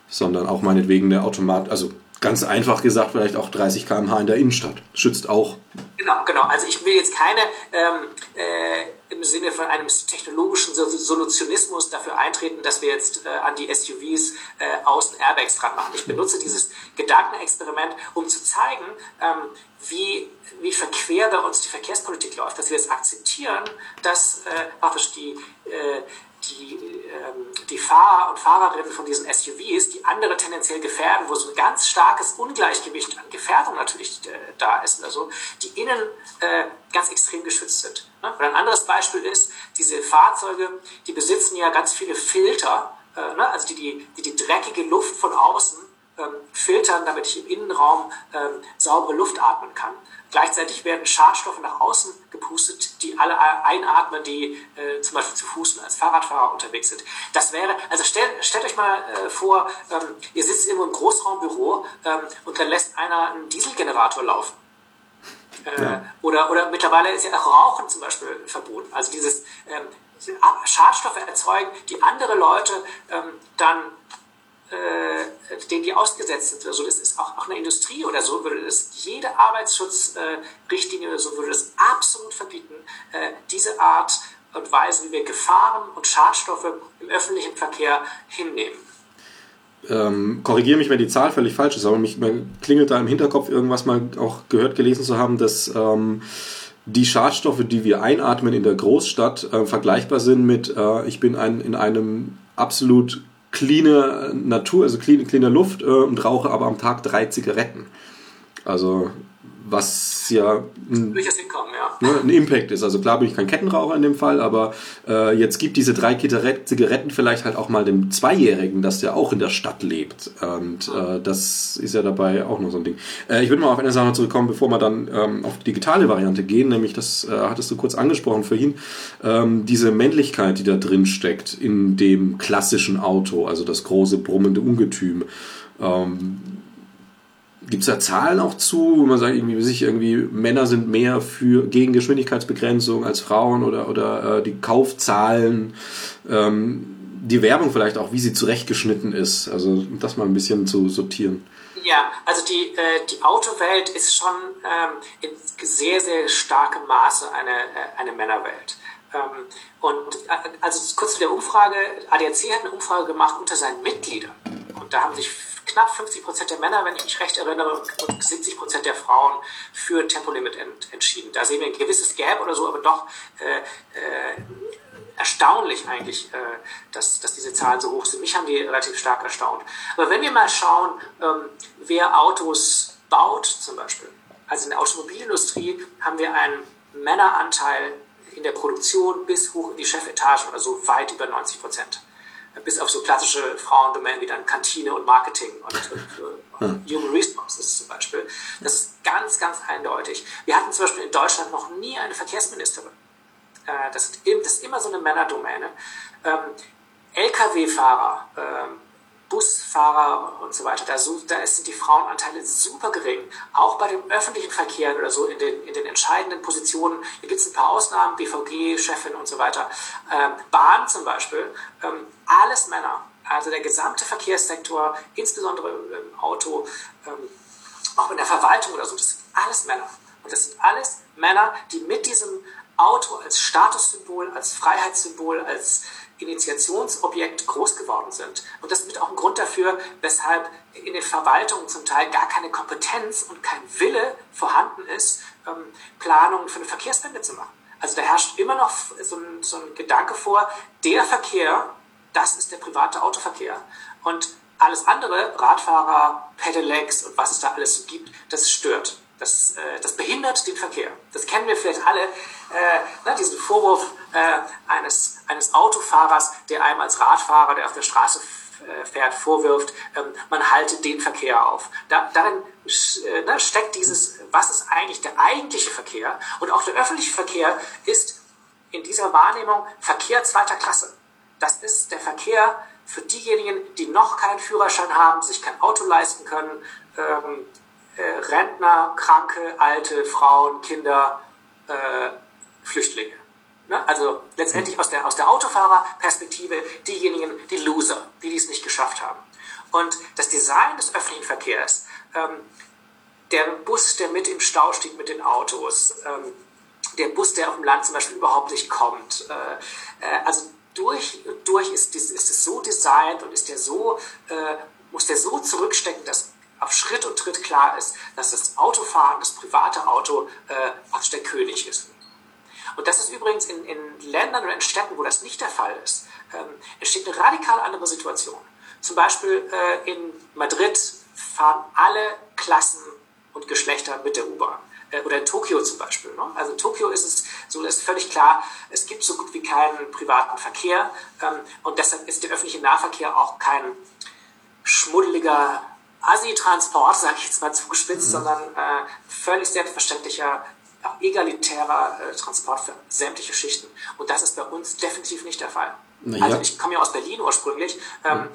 Speaker 1: sondern auch meinetwegen der Automat, also ganz einfach gesagt, vielleicht auch 30 km/h in der Innenstadt. Schützt auch.
Speaker 2: Genau, genau. Also ich will jetzt keine ähm, äh, im Sinne von einem technologischen Solutionismus dafür eintreten, dass wir jetzt äh, an die SUVs äh, außen Airbags dran machen. Ich benutze dieses Gedankenexperiment, um zu zeigen, ähm, wie, wie verquer bei uns die Verkehrspolitik läuft, dass wir es akzeptieren, dass äh, praktisch die, äh, die, ähm, die Fahrer und Fahrerinnen von diesen SUVs, die andere tendenziell gefährden, wo so ein ganz starkes Ungleichgewicht an Gefährdung natürlich äh, da ist, also die innen äh, ganz extrem geschützt sind. Ne? Oder ein anderes Beispiel ist, diese Fahrzeuge, die besitzen ja ganz viele Filter, äh, ne? also die, die, die die dreckige Luft von außen filtern, damit ich im Innenraum ähm, saubere Luft atmen kann. Gleichzeitig werden Schadstoffe nach außen gepustet, die alle einatmen, die äh, zum Beispiel zu Fuß und als Fahrradfahrer unterwegs sind. Das wäre, also stellt, stellt euch mal äh, vor, ähm, ihr sitzt irgendwo im Großraumbüro ähm, und dann lässt einer einen Dieselgenerator laufen. Äh, ja. oder, oder mittlerweile ist ja auch Rauchen zum Beispiel verboten. Also dieses ähm, Schadstoffe erzeugen, die andere Leute ähm, dann äh, denen die ausgesetzt sind. Also das ist auch, auch eine Industrie oder so, würde das jede Arbeitsschutzrichtlinie äh, oder so würde das absolut verbieten, äh, diese Art und Weise, wie wir Gefahren und Schadstoffe im öffentlichen Verkehr hinnehmen.
Speaker 1: Ähm, korrigiere mich, wenn die Zahl völlig falsch ist, aber mich klingelt da im Hinterkopf irgendwas mal auch gehört, gelesen zu haben, dass ähm, die Schadstoffe, die wir einatmen in der Großstadt, äh, vergleichbar sind mit, äh, ich bin ein, in einem absolut cleane Natur, also clean, cleane Luft äh, und rauche aber am Tag drei Zigaretten. Also was ja ein, ne, ein, Impact ist. Also klar bin ich kein Kettenraucher in dem Fall, aber äh, jetzt gibt diese drei Zigaretten vielleicht halt auch mal dem Zweijährigen, dass der auch in der Stadt lebt. Und äh, das ist ja dabei auch noch so ein Ding. Äh, ich würde mal auf eine Sache zurückkommen, bevor wir dann ähm, auf die digitale Variante gehen, nämlich das äh, hattest du kurz angesprochen vorhin, ähm, diese Männlichkeit, die da drin steckt in dem klassischen Auto, also das große brummende Ungetüm. Ähm, Gibt es da Zahlen auch zu, wo man sagt, irgendwie, sich irgendwie Männer sind mehr für gegen Geschwindigkeitsbegrenzung als Frauen oder, oder äh, die Kaufzahlen, ähm, die Werbung vielleicht auch, wie sie zurechtgeschnitten ist, also das mal ein bisschen zu sortieren.
Speaker 2: Ja, also die, äh, die Autowelt ist schon ähm, in sehr, sehr starkem Maße eine, äh, eine Männerwelt. Ähm, und äh, also kurz zu der Umfrage, ADAC hat eine Umfrage gemacht unter seinen Mitgliedern. Und da haben sich knapp 50 Prozent der Männer, wenn ich mich recht erinnere, und 70 Prozent der Frauen für Tempolimit ent entschieden. Da sehen wir ein gewisses Gap oder so, aber doch äh, äh, erstaunlich eigentlich, äh, dass, dass diese Zahlen so hoch sind. Mich haben die relativ stark erstaunt. Aber wenn wir mal schauen, ähm, wer Autos baut zum Beispiel, also in der Automobilindustrie haben wir einen Männeranteil in der Produktion bis hoch in die Chefetage, also weit über 90 Prozent bis auf so klassische Frauendomänen wie dann Kantine und Marketing und, und, und Human Resources zum Beispiel. Das ist ganz, ganz eindeutig. Wir hatten zum Beispiel in Deutschland noch nie eine Verkehrsministerin. Äh, das, ist immer so eine Männerdomäne. Ähm, Lkw-Fahrer, ähm, Busfahrer und so weiter, da, da sind die Frauenanteile super gering. Auch bei dem öffentlichen Verkehr oder so in den, in den entscheidenden Positionen, hier gibt es ein paar Ausnahmen, BVG, Chefin und so weiter. Ähm, Bahn zum Beispiel, ähm, alles Männer. Also der gesamte Verkehrssektor, insbesondere im Auto, ähm, auch in der Verwaltung oder so, das sind alles Männer. Und das sind alles Männer, die mit diesem Auto als Statussymbol, als Freiheitssymbol, als Initiationsobjekt groß geworden sind. Und das ist auch ein Grund dafür, weshalb in den Verwaltungen zum Teil gar keine Kompetenz und kein Wille vorhanden ist, ähm, Planungen für eine Verkehrswende zu machen. Also da herrscht immer noch so ein, so ein Gedanke vor, der Verkehr, das ist der private Autoverkehr. Und alles andere, Radfahrer, Pedelecs und was es da alles so gibt, das stört. Das, äh, das behindert den Verkehr. Das kennen wir vielleicht alle, äh, ne, diesen Vorwurf äh, eines, eines Autofahrers, der einem als Radfahrer, der auf der Straße äh, fährt, vorwirft, ähm, man halte den Verkehr auf. Da, darin äh, ne, steckt dieses, was ist eigentlich der eigentliche Verkehr? Und auch der öffentliche Verkehr ist in dieser Wahrnehmung Verkehr zweiter Klasse. Das ist der Verkehr für diejenigen, die noch keinen Führerschein haben, sich kein Auto leisten können, ähm, äh, Rentner, Kranke, Alte, Frauen, Kinder, äh, Flüchtlinge. Ne? Also letztendlich aus der, aus der Autofahrerperspektive diejenigen, die Loser, die dies nicht geschafft haben. Und das Design des öffentlichen Verkehrs, ähm, der Bus, der mit im Stau steht mit den Autos, ähm, der Bus, der auf dem Land zum Beispiel überhaupt nicht kommt, äh, äh, also durch, durch ist, ist es so designt und ist der so, äh, muss der so zurückstecken, dass auf Schritt und Tritt klar ist, dass das Autofahren, das private Auto, äh, praktisch der König ist. Und das ist übrigens in, in Ländern oder in Städten, wo das nicht der Fall ist, ähm, entsteht eine radikal andere Situation. Zum Beispiel äh, in Madrid fahren alle Klassen und Geschlechter mit der U-Bahn. Äh, oder in Tokio zum Beispiel. Ne? Also in Tokio ist es so, ist völlig klar, es gibt so gut wie keinen privaten Verkehr ähm, und deshalb ist der öffentliche Nahverkehr auch kein schmuddeliger Assi-Transport, sage ich jetzt mal zugespitzt, mhm. sondern äh, völlig selbstverständlicher, egalitärer äh, Transport für sämtliche Schichten. Und das ist bei uns definitiv nicht der Fall. Ja. Also ich komme ja aus Berlin ursprünglich. Ähm, mhm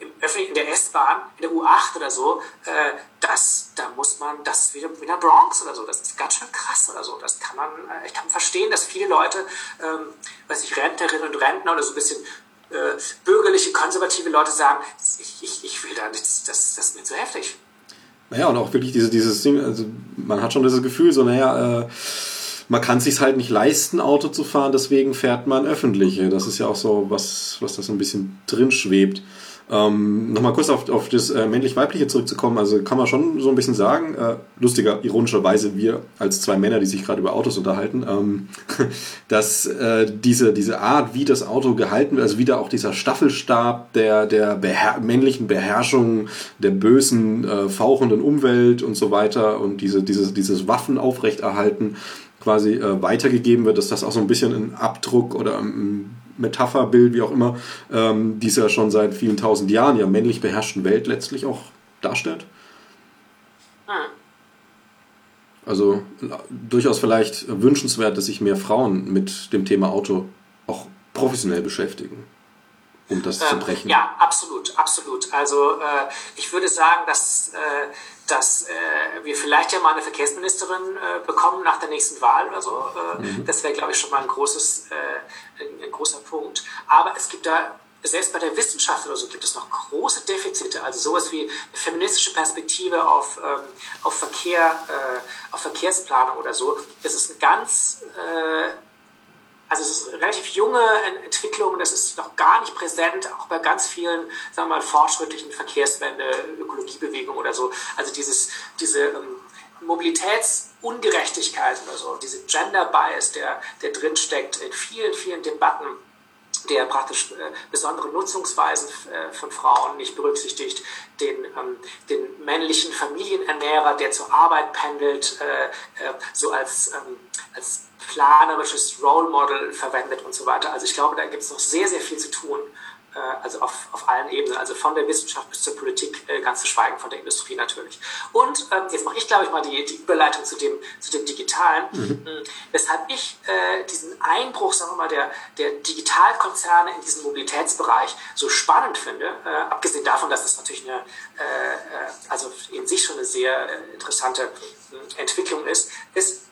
Speaker 2: im öffentlichen, in der S-Bahn, in der U8 oder so, äh, das, da muss man, das ist wieder in der Bronx oder so, das ist ganz schön krass oder so. Das kann man, äh, ich kann verstehen, dass viele Leute, ähm, weiß ich, Rentnerinnen und Rentner oder so ein bisschen äh, bürgerliche, konservative Leute sagen, ich, ich, ich will da nichts, das, das ist mir zu heftig.
Speaker 1: Naja, und auch wirklich diese, dieses Ding, also man hat schon das Gefühl, so, naja, äh, man kann es sich halt nicht leisten, Auto zu fahren, deswegen fährt man öffentliche. Das ist ja auch so was, was da so ein bisschen drin schwebt. Ähm, Nochmal kurz auf, auf das äh, männlich-weibliche zurückzukommen, also kann man schon so ein bisschen sagen, äh, lustiger, ironischerweise wir als zwei Männer, die sich gerade über Autos unterhalten, ähm, dass äh, diese, diese Art, wie das Auto gehalten wird, also wieder auch dieser Staffelstab der, der beher männlichen Beherrschung der bösen, äh, fauchenden Umwelt und so weiter und diese, dieses, dieses Waffen aufrechterhalten quasi äh, weitergegeben wird, dass das auch so ein bisschen ein Abdruck oder ein Metapherbild, wie auch immer, ähm, die es ja schon seit vielen tausend Jahren ja männlich beherrschten Welt letztlich auch darstellt? Hm. Also durchaus vielleicht wünschenswert, dass sich mehr Frauen mit dem Thema Auto auch professionell beschäftigen, um das ähm, zu brechen.
Speaker 2: Ja, absolut, absolut. Also äh, ich würde sagen, dass äh, dass äh, wir vielleicht ja mal eine Verkehrsministerin äh, bekommen nach der nächsten Wahl oder so. Äh, mhm. Das wäre, glaube ich, schon mal ein, großes, äh, ein, ein, großer Punkt. Aber es gibt da, selbst bei der Wissenschaft oder so, gibt es noch große Defizite. Also sowas wie eine feministische Perspektive auf, ähm, auf Verkehr, äh, auf Verkehrsplanung oder so. Das ist ein ganz äh, also es ist eine relativ junge Entwicklung, das ist noch gar nicht präsent, auch bei ganz vielen, sagen wir mal, fortschrittlichen Verkehrswende, Ökologiebewegung oder so. Also dieses, diese ähm, Mobilitätsungerechtigkeit oder so, diese Gender Bias, der, der drinsteckt in vielen, vielen Debatten, der praktisch äh, besondere Nutzungsweisen äh, von Frauen nicht berücksichtigt, den, ähm, den männlichen Familienernährer, der zur Arbeit pendelt, äh, äh so als, ähm, als planerisches Role Model verwendet und so weiter. Also ich glaube, da gibt es noch sehr, sehr viel zu tun. Äh, also auf, auf allen Ebenen, also von der Wissenschaft bis zur Politik, äh, ganz zu schweigen von der Industrie natürlich. Und ähm, jetzt mache ich, glaube ich, mal die, die Überleitung zu dem, zu dem Digitalen, mhm. Hm, weshalb ich äh, diesen Einbruch, sagen wir mal, der, der Digitalkonzerne in diesem Mobilitätsbereich so spannend finde, äh, abgesehen davon, dass das natürlich eine, äh, äh also in sich schon eine sehr interessante hm, Entwicklung ist, ist,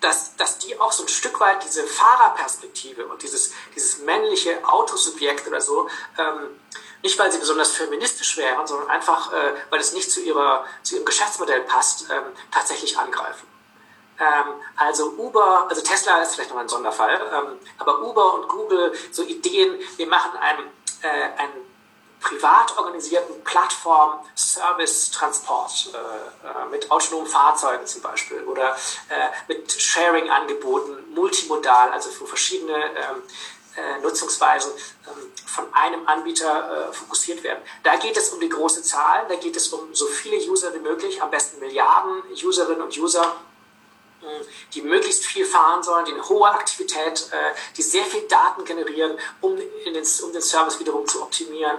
Speaker 2: dass, dass die auch so ein Stück weit diese Fahrerperspektive und dieses, dieses männliche Autosubjekt oder so, ähm, nicht weil sie besonders feministisch wären, sondern einfach, äh, weil es nicht zu, ihrer, zu ihrem Geschäftsmodell passt, ähm, tatsächlich angreifen. Ähm, also Uber, also Tesla ist vielleicht noch ein Sonderfall, ähm, aber Uber und Google, so Ideen, wir machen ein, äh, ein privat organisierten Plattform Service Transport äh, äh, mit autonomen Fahrzeugen zum Beispiel oder äh, mit Sharing-Angeboten, multimodal, also für verschiedene ähm, äh, Nutzungsweisen ähm, von einem Anbieter äh, fokussiert werden. Da geht es um die große Zahl, da geht es um so viele User wie möglich, am besten Milliarden Userinnen und User die möglichst viel fahren sollen, die eine hohe Aktivität, äh, die sehr viel Daten generieren, um, den, um den Service wiederum zu optimieren.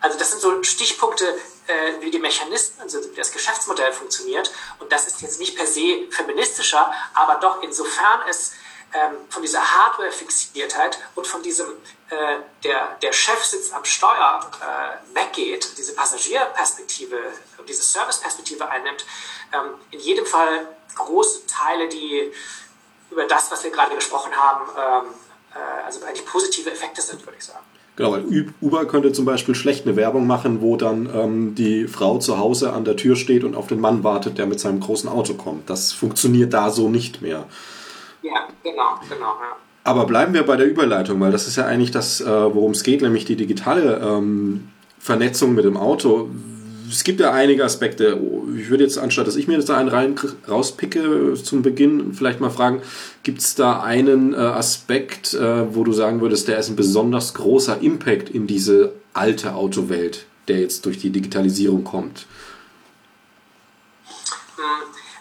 Speaker 2: Also das sind so Stichpunkte, äh, wie die Mechanismen, also wie das Geschäftsmodell funktioniert. Und das ist jetzt nicht per se feministischer, aber doch insofern es ähm, von dieser Hardware-Fixiertheit und von diesem, äh, der, der Chef sitzt am Steuer, äh, weggeht, diese Passagierperspektive und diese Serviceperspektive einnimmt, ähm, in jedem Fall große Teile, die über das, was wir gerade gesprochen haben, ähm, äh, also eigentlich positive Effekte sind, würde ich sagen.
Speaker 1: Genau, weil Uber könnte zum Beispiel schlecht eine Werbung machen, wo dann ähm, die Frau zu Hause an der Tür steht und auf den Mann wartet, der mit seinem großen Auto kommt. Das funktioniert da so nicht mehr.
Speaker 2: Ja, genau, genau. Ja.
Speaker 1: Aber bleiben wir bei der Überleitung, weil das ist ja eigentlich das, äh, worum es geht, nämlich die digitale ähm, Vernetzung mit dem Auto es gibt ja einige Aspekte. Ich würde jetzt, anstatt dass ich mir jetzt da einen rein rauspicke zum Beginn, vielleicht mal fragen, gibt es da einen äh, Aspekt, äh, wo du sagen würdest, der ist ein besonders großer Impact in diese alte Autowelt, der jetzt durch die Digitalisierung kommt?
Speaker 2: Hm,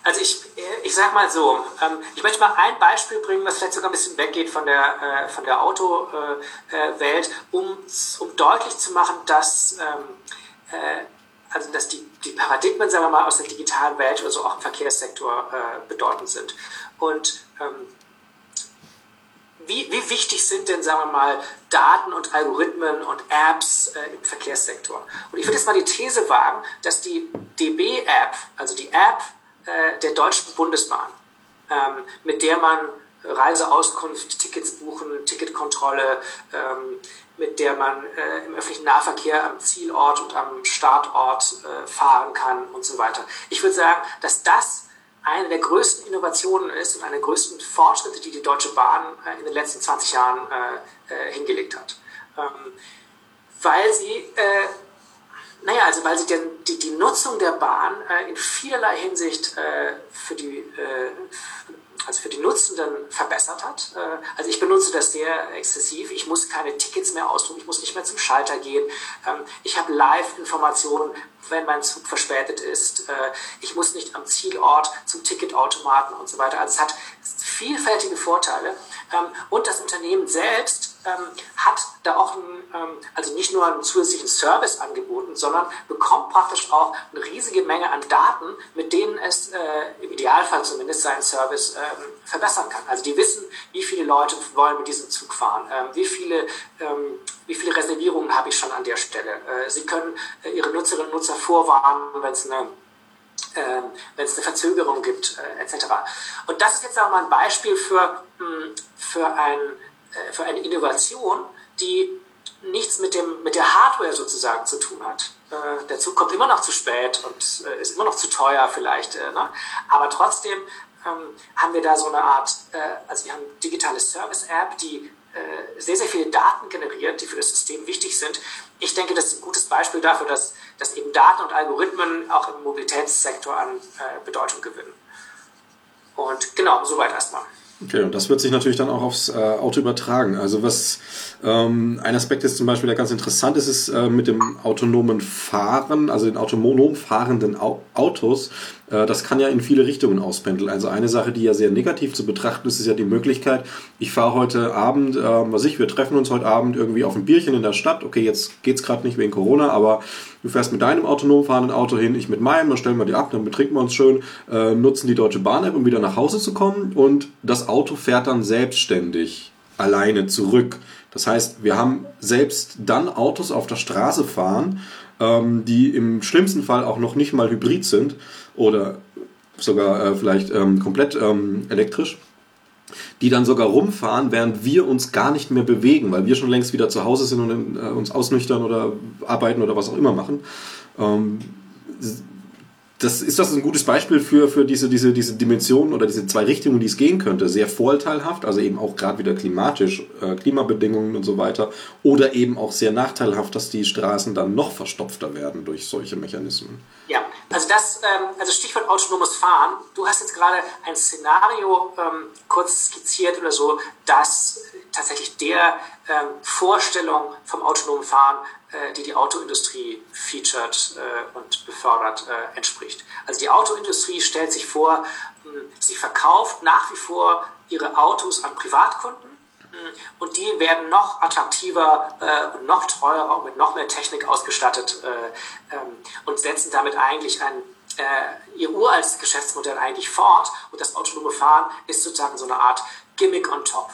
Speaker 2: also ich, ich sag mal so, ähm, ich möchte mal ein Beispiel bringen, was vielleicht sogar ein bisschen weggeht von der, äh, von der Autowelt, um, um deutlich zu machen, dass ähm, also dass die, die Paradigmen, sagen wir mal, aus der digitalen Welt oder so auch im Verkehrssektor äh, bedeutend sind. Und ähm, wie, wie wichtig sind denn, sagen wir mal, Daten und Algorithmen und Apps äh, im Verkehrssektor? Und ich würde jetzt mal die These wagen, dass die DB-App, also die App äh, der Deutschen Bundesbahn, ähm, mit der man Reiseauskunft, Tickets buchen, Ticketkontrolle, ähm, mit der man äh, im öffentlichen Nahverkehr am Zielort und am Startort äh, fahren kann und so weiter. Ich würde sagen, dass das eine der größten Innovationen ist und eine der größten Fortschritte, die die Deutsche Bahn äh, in den letzten 20 Jahren äh, äh, hingelegt hat. Ähm, weil sie, naja, also weil sie den, die, die Nutzung der Bahn in vielerlei Hinsicht für die also für die Nutzenden verbessert hat. Äh, also ich benutze das sehr exzessiv. Ich muss keine Tickets mehr ausdrucken, ich muss nicht mehr zum Schalter gehen. Ähm, ich habe Live-Informationen, wenn mein Zug verspätet ist. Äh, ich muss nicht am Zielort zum Ticketautomaten und so weiter. Also es hat vielfältige Vorteile. Ähm, und das Unternehmen selbst hat da auch einen, ähm, also nicht nur einen zusätzlichen Service angeboten, sondern bekommt praktisch auch eine riesige Menge an Daten, mit denen es äh, im Idealfall zumindest seinen Service ähm, verbessern kann. Also die wissen, wie viele Leute wollen mit diesem Zug fahren, ähm, wie viele ähm, wie viele Reservierungen habe ich schon an der Stelle. Äh, Sie können äh, Ihre Nutzerinnen und Nutzer vorwarnen, wenn es eine äh, wenn es eine Verzögerung gibt, äh, etc. Und das ist jetzt auch mal ein Beispiel für, hm, für ein für eine Innovation, die nichts mit, dem, mit der Hardware sozusagen zu tun hat. Äh, der Zug kommt immer noch zu spät und äh, ist immer noch zu teuer vielleicht. Äh, ne? Aber trotzdem ähm, haben wir da so eine Art, äh, also wir haben eine digitale Service-App, die äh, sehr, sehr viele Daten generiert, die für das System wichtig sind. Ich denke, das ist ein gutes Beispiel dafür, dass, dass eben Daten und Algorithmen auch im Mobilitätssektor an Bedeutung gewinnen. Und genau, soweit erstmal.
Speaker 1: Okay, und das wird sich natürlich dann auch aufs äh, Auto übertragen. Also was ähm, ein Aspekt ist zum Beispiel, der ganz interessant ist, ist äh, mit dem autonomen Fahren, also den autonom fahrenden Au Autos, äh, das kann ja in viele Richtungen auspendeln. Also eine Sache, die ja sehr negativ zu betrachten ist, ist ja die Möglichkeit, ich fahre heute Abend, äh, was ich, wir treffen uns heute Abend irgendwie auf ein Bierchen in der Stadt. Okay, jetzt geht's gerade nicht wegen Corona, aber du fährst mit deinem autonom fahrenden Auto hin, ich mit meinem, dann stellen wir die ab, dann betrinken wir uns schön, äh, nutzen die Deutsche Bahn-App, um wieder nach Hause zu kommen und das Auto fährt dann selbstständig alleine zurück. Das heißt, wir haben selbst dann Autos auf der Straße fahren, ähm, die im schlimmsten Fall auch noch nicht mal hybrid sind oder sogar äh, vielleicht ähm, komplett ähm, elektrisch, die dann sogar rumfahren, während wir uns gar nicht mehr bewegen, weil wir schon längst wieder zu Hause sind und äh, uns ausnüchtern oder arbeiten oder was auch immer machen. Das ist das ein gutes Beispiel für, für diese, diese, diese Dimensionen oder diese zwei Richtungen, die es gehen könnte. Sehr vorteilhaft, also eben auch gerade wieder klimatisch, äh, Klimabedingungen und so weiter. Oder eben auch sehr nachteilhaft, dass die Straßen dann noch verstopfter werden durch solche Mechanismen.
Speaker 2: Ja, also das, ähm, also Stichwort autonomes Fahren. Du hast jetzt gerade ein Szenario ähm, kurz skizziert oder so, das tatsächlich der ähm, Vorstellung vom autonomen Fahren die die Autoindustrie featured äh, und befördert, äh, entspricht. Also die Autoindustrie stellt sich vor, sie verkauft nach wie vor ihre Autos an Privatkunden und die werden noch attraktiver und noch teurer und mit noch mehr Technik ausgestattet ähm, und setzen damit eigentlich ein ihr uraltes Geschäftsmodell eigentlich fort und das autonome Fahren ist sozusagen so eine Art Gimmick on top.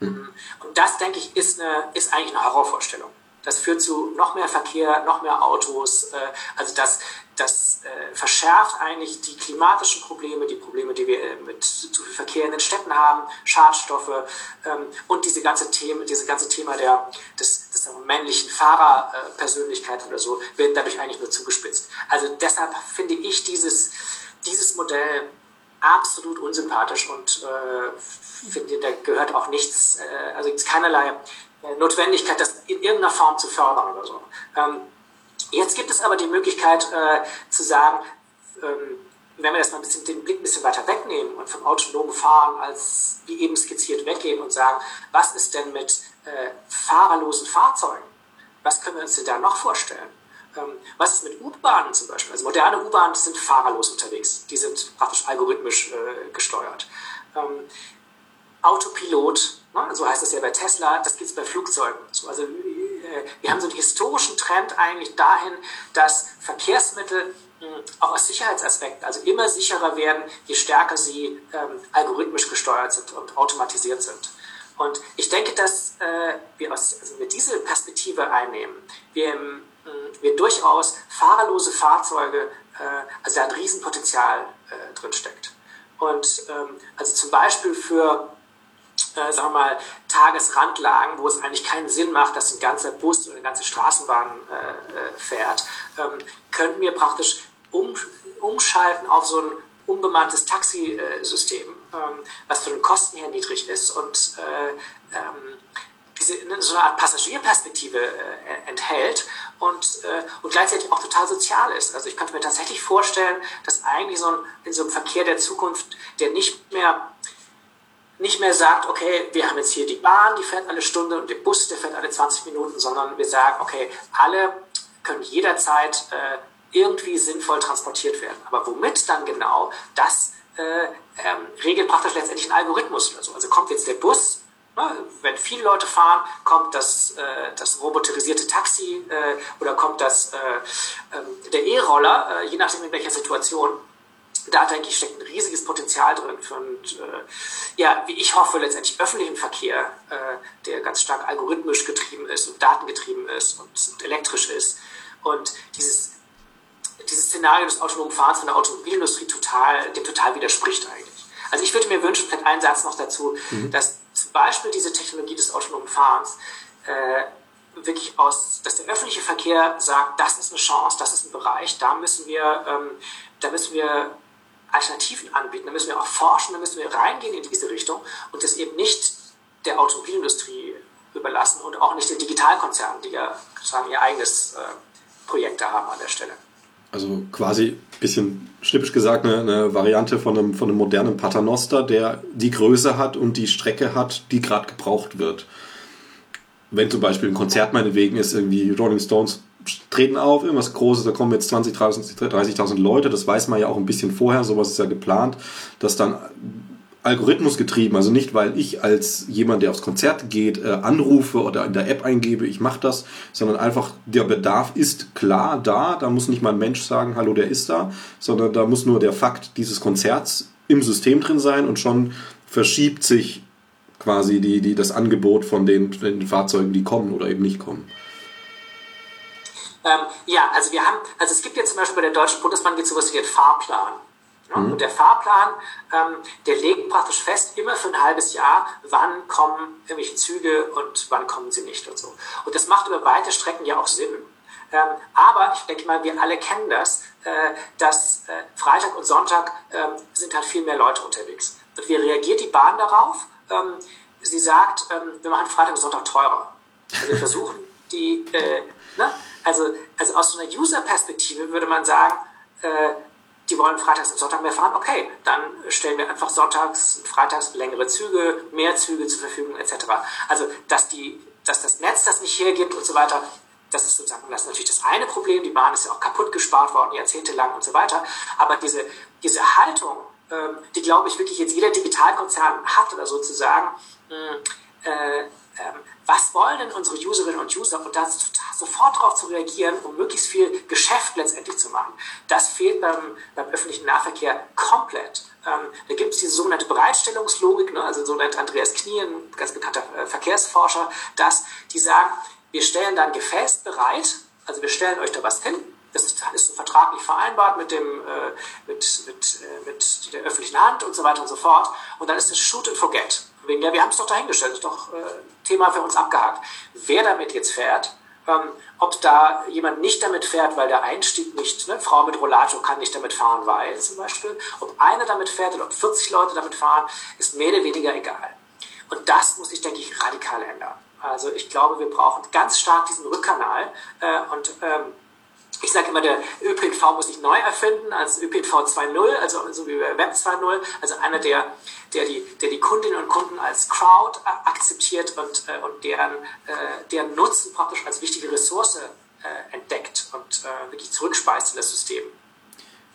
Speaker 2: Mhm. Und das, denke ich, ist, eine, ist eigentlich eine Horrorvorstellung. Das führt zu noch mehr Verkehr, noch mehr Autos. Äh, also das, das äh, verschärft eigentlich die klimatischen Probleme, die Probleme, die wir mit zu viel Verkehr in den Städten haben, Schadstoffe ähm, und diese ganze Thema, diese ganze Thema der, des, des männlichen Fahrerpersönlichkeit oder so, wird dadurch eigentlich nur zugespitzt. Also deshalb finde ich dieses, dieses Modell absolut unsympathisch und äh, finde, da gehört auch nichts, äh, also keinerlei äh, Notwendigkeit, das in irgendeiner Form zu fördern oder so. Ähm, jetzt gibt es aber die Möglichkeit äh, zu sagen, ähm, wenn wir das mal ein bisschen, den Blick ein bisschen weiter wegnehmen und vom autonomen Fahren als wie eben skizziert weggehen und sagen, was ist denn mit äh, fahrerlosen Fahrzeugen? Was können wir uns denn da noch vorstellen? Ähm, was ist mit U-Bahnen zum Beispiel? Also moderne U-Bahnen sind fahrerlos unterwegs. Die sind praktisch algorithmisch äh, gesteuert. Ähm, Autopilot Ne? So heißt es ja bei Tesla, das gibt es bei Flugzeugen. Also äh, wir haben so einen historischen Trend eigentlich dahin, dass Verkehrsmittel auch aus Sicherheitsaspekten, also immer sicherer werden, je stärker sie ähm, algorithmisch gesteuert sind und automatisiert sind. Und ich denke, dass äh, wir aus, also wir diese Perspektive einnehmen, wir, ähm, wir durchaus fahrerlose Fahrzeuge, äh, also da ein Riesenpotenzial äh, drin steckt. Und ähm, also zum Beispiel für äh, sagen wir mal, Tagesrandlagen, wo es eigentlich keinen Sinn macht, dass ein ganzer Bus oder eine ganze Straßenbahn äh, äh, fährt, ähm, könnten wir praktisch um, umschalten auf so ein unbemanntes Taxisystem, ähm, was von den Kosten her niedrig ist und äh, ähm, diese, so eine Art Passagierperspektive äh, enthält und, äh, und gleichzeitig auch total sozial ist. Also ich könnte mir tatsächlich vorstellen, dass eigentlich so ein, in so einem Verkehr der Zukunft, der nicht mehr nicht mehr sagt, okay, wir haben jetzt hier die Bahn, die fährt alle Stunde und der Bus, der fährt alle 20 Minuten, sondern wir sagen, okay, alle können jederzeit äh, irgendwie sinnvoll transportiert werden. Aber womit dann genau, das äh, ähm, regelt praktisch letztendlich ein Algorithmus oder so. Also kommt jetzt der Bus, ne, wenn viele Leute fahren, kommt das, äh, das roboterisierte Taxi äh, oder kommt das, äh, ähm, der E-Roller, äh, je nachdem in welcher Situation da denke ich, steckt ein riesiges Potenzial drin für einen, äh, ja, wie ich hoffe, letztendlich öffentlichen Verkehr, äh, der ganz stark algorithmisch getrieben ist und datengetrieben ist und, und elektrisch ist. Und dieses, dieses Szenario des autonomen Fahrens von der Automobilindustrie total, dem total widerspricht eigentlich. Also ich würde mir wünschen, vielleicht einen Satz noch dazu, mhm. dass zum Beispiel diese Technologie des autonomen Fahrens äh, wirklich aus, dass der öffentliche Verkehr sagt, das ist eine Chance, das ist ein Bereich, da müssen wir, ähm, da müssen wir Alternativen anbieten. Da müssen wir auch forschen, da müssen wir reingehen in diese Richtung und das eben nicht der Automobilindustrie überlassen und auch nicht den Digitalkonzernen, die ja sozusagen ihr eigenes äh, Projekt da haben an der Stelle.
Speaker 1: Also quasi bisschen schnippisch gesagt eine, eine, Variante von einem, von einem modernen Paternoster, der die Größe hat und die Strecke hat, die gerade gebraucht wird. Wenn zum Beispiel ein Konzert meinetwegen ist, irgendwie Rolling Stones treten auf, irgendwas Großes, da kommen jetzt 20.000, 30.000 Leute, das weiß man ja auch ein bisschen vorher, sowas ist ja geplant, dass dann Algorithmus getrieben, also nicht, weil ich als jemand, der aufs Konzert geht, äh, anrufe oder in der App eingebe, ich mache das, sondern einfach der Bedarf ist klar da, da muss nicht mal ein Mensch sagen, hallo, der ist da, sondern da muss nur der Fakt dieses Konzerts im System drin sein und schon verschiebt sich quasi die, die, das Angebot von den, den Fahrzeugen, die kommen oder eben nicht kommen.
Speaker 2: Ähm, ja, also wir haben, also es gibt jetzt zum Beispiel bei der Deutschen Bundesbahn gibt es sowas wie den Fahrplan. Mhm. Und der Fahrplan, ähm, der legt praktisch fest, immer für ein halbes Jahr, wann kommen irgendwelche Züge und wann kommen sie nicht und so. Und das macht über weite Strecken ja auch Sinn. Ähm, aber ich denke mal, wir alle kennen das, äh, dass äh, Freitag und Sonntag ähm, sind halt viel mehr Leute unterwegs. Und wie reagiert die Bahn darauf? Ähm, sie sagt, ähm, wir machen Freitag und Sonntag teurer. Also wir versuchen die, äh, ne? Also, also aus so einer User-Perspektive würde man sagen, äh, die wollen freitags und Sonntag mehr fahren, okay, dann stellen wir einfach sonntags und freitags längere Züge, mehr Züge zur Verfügung etc. Also, dass, die, dass das Netz das nicht hergibt und so weiter, das ist sozusagen das ist natürlich das eine Problem. Die Bahn ist ja auch kaputt gespart worden, jahrzehntelang und so weiter. Aber diese, diese Haltung, ähm, die glaube ich wirklich jetzt jeder Digitalkonzern hat oder sozusagen, äh, ähm, was wollen denn unsere Userinnen und User und da sofort darauf zu reagieren, um möglichst viel Geschäft letztendlich zu machen. Das fehlt beim, beim öffentlichen Nahverkehr komplett. Ähm, da gibt es diese sogenannte Bereitstellungslogik, ne? also so nennt Andreas Knie, ein ganz bekannter äh, Verkehrsforscher, dass die sagen, wir stellen dann Gefäß bereit, also wir stellen euch da was hin, das ist, ist vertraglich vereinbart mit, dem, äh, mit, mit, äh, mit der öffentlichen Hand und so weiter und so fort. Und dann ist es Shoot and Forget. Ja, wir haben es doch dahingestellt, ist doch äh, Thema für uns abgehakt. Wer damit jetzt fährt, ähm, ob da jemand nicht damit fährt, weil der Einstieg nicht, ne, Frau mit Rollator kann nicht damit fahren, weil zum Beispiel, ob einer damit fährt oder ob 40 Leute damit fahren, ist mehr oder weniger egal. Und das muss sich, denke ich, radikal ändern. Also ich glaube, wir brauchen ganz stark diesen Rückkanal äh, und ähm, ich sage immer, der ÖPNV muss sich neu erfinden als ÖPNV 2.0, also so wie Web 2.0, also einer, der, der, die, der die Kundinnen und Kunden als Crowd akzeptiert und, äh, und deren, äh, deren Nutzen praktisch als wichtige Ressource äh, entdeckt und äh, wirklich zurückspeist in das System.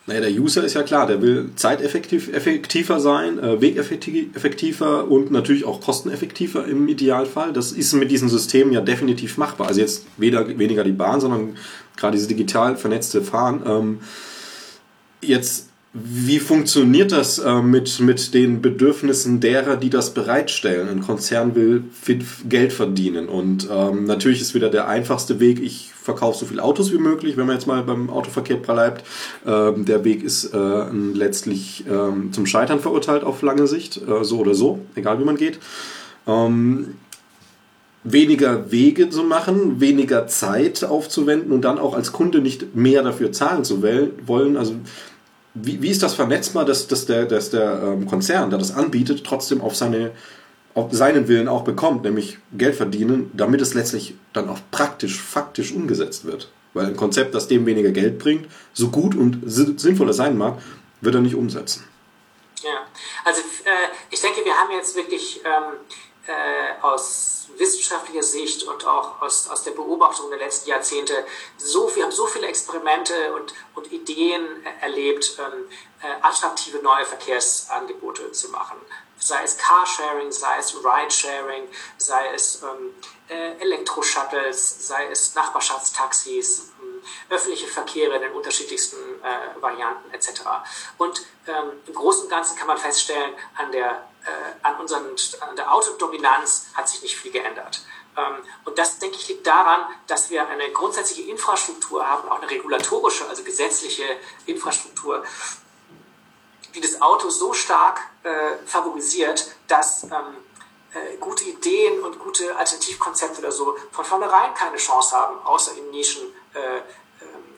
Speaker 1: Naja, der User ist ja klar, der will zeiteffektiver sein, äh, wegeffektiver und natürlich auch kosteneffektiver im Idealfall. Das ist mit diesen Systemen ja definitiv machbar. Also jetzt weder, weniger die Bahn, sondern gerade dieses digital vernetzte Fahren. Ähm, jetzt wie funktioniert das äh, mit, mit den Bedürfnissen derer, die das bereitstellen? Ein Konzern will Geld verdienen und ähm, natürlich ist wieder der einfachste Weg, ich verkaufe so viele Autos wie möglich, wenn man jetzt mal beim Autoverkehr bleibt. Ähm, der Weg ist äh, letztlich ähm, zum Scheitern verurteilt auf lange Sicht, äh, so oder so, egal wie man geht. Ähm, weniger Wege zu machen, weniger Zeit aufzuwenden und dann auch als Kunde nicht mehr dafür zahlen zu wollen. Also wie, wie ist das vernetzbar, dass, dass der, dass der ähm, Konzern, der das anbietet, trotzdem auf, seine, auf seinen Willen auch bekommt, nämlich Geld verdienen, damit es letztlich dann auch praktisch, faktisch umgesetzt wird? Weil ein Konzept, das dem weniger Geld bringt, so gut und sinnvoll es sein mag, wird er nicht umsetzen.
Speaker 2: Ja, also äh, ich denke, wir haben jetzt wirklich ähm, äh, aus wissenschaftlicher Sicht und auch aus, aus der Beobachtung der letzten Jahrzehnte so wir haben so viele Experimente und, und Ideen erlebt, ähm, äh, attraktive neue Verkehrsangebote zu machen. Sei es Carsharing, sei es Ridesharing, sei es ähm, äh, Elektroshuttles, sei es Nachbarschaftstaxis, äh, öffentliche Verkehre in den unterschiedlichsten äh, Varianten etc. Und ähm, im Großen und Ganzen kann man feststellen, an der an, unseren, an der Autodominanz hat sich nicht viel geändert. Ähm, und das, denke ich, liegt daran, dass wir eine grundsätzliche Infrastruktur haben, auch eine regulatorische, also gesetzliche Infrastruktur, die das Auto so stark äh, favorisiert, dass ähm, äh, gute Ideen und gute Alternativkonzepte oder so von vornherein keine Chance haben, außer in Nischen äh, ähm,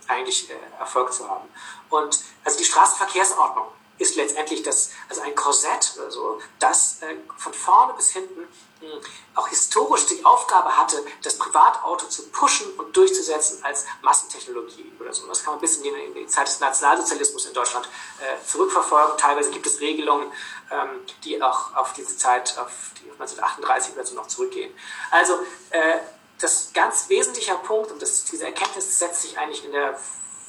Speaker 2: eigentlich äh, Erfolg zu haben. Und also die Straßenverkehrsordnung ist letztendlich das, also ein Korsett oder so, das äh, von vorne bis hinten mh, hm, auch historisch die Aufgabe hatte, das Privatauto zu pushen und durchzusetzen als Massentechnologie oder so. Das kann man bis in die, in die Zeit des Nationalsozialismus in Deutschland äh, zurückverfolgen. Teilweise gibt es Regelungen, ähm, die auch auf diese Zeit, auf die 1938 oder so noch zurückgehen. Also äh, das ganz wesentliche Punkt, und das, diese Erkenntnis setzt sich eigentlich in der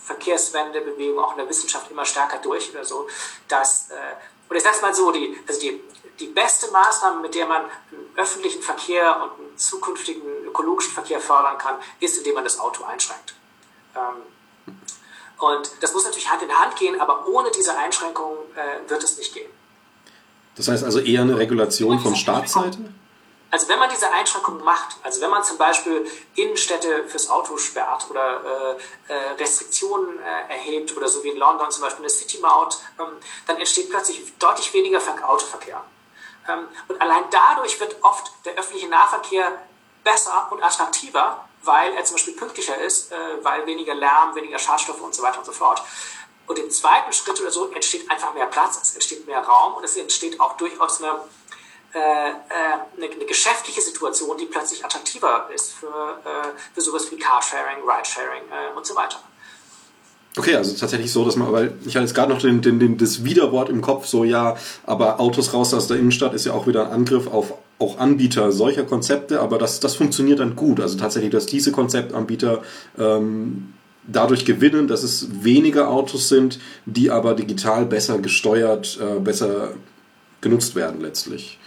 Speaker 2: Verkehrswendebewegung auch in der Wissenschaft immer stärker durch oder so, dass, äh, oder ich sag's mal so, die, also die, die beste Maßnahme, mit der man einen öffentlichen Verkehr und einen zukünftigen ökologischen Verkehr fördern kann, ist, indem man das Auto einschränkt. Ähm, und das muss natürlich Hand in Hand gehen, aber ohne diese Einschränkungen äh, wird es nicht gehen.
Speaker 1: Das heißt also eher eine Regulation von Staatsseite?
Speaker 2: Also wenn man diese Einschränkungen macht, also wenn man zum Beispiel Innenstädte fürs Auto sperrt oder äh, äh, Restriktionen äh, erhebt oder so wie in London zum Beispiel eine City Maut, ähm, dann entsteht plötzlich deutlich weniger Autoverkehr. Ähm, und allein dadurch wird oft der öffentliche Nahverkehr besser und attraktiver, weil er zum Beispiel pünktlicher ist, äh, weil weniger Lärm, weniger Schadstoffe und so weiter und so fort. Und im zweiten Schritt oder so entsteht einfach mehr Platz, es entsteht mehr Raum und es entsteht auch durchaus eine, eine, eine, geschäftliche Situation, die plötzlich attraktiver ist für, äh, für sowas wie Carsharing, Ridesharing äh, und so weiter.
Speaker 1: Okay, also tatsächlich so, dass man, weil ich hatte jetzt gerade noch den, den, den, das Widerwort im Kopf, so ja, aber Autos raus aus der Innenstadt ist ja auch wieder ein Angriff auf auch Anbieter solcher Konzepte, aber das, das funktioniert dann gut. Also tatsächlich, dass diese Konzeptanbieter ähm, dadurch gewinnen, dass es weniger Autos sind, die aber digital besser gesteuert, äh, besser genutzt werden letztlich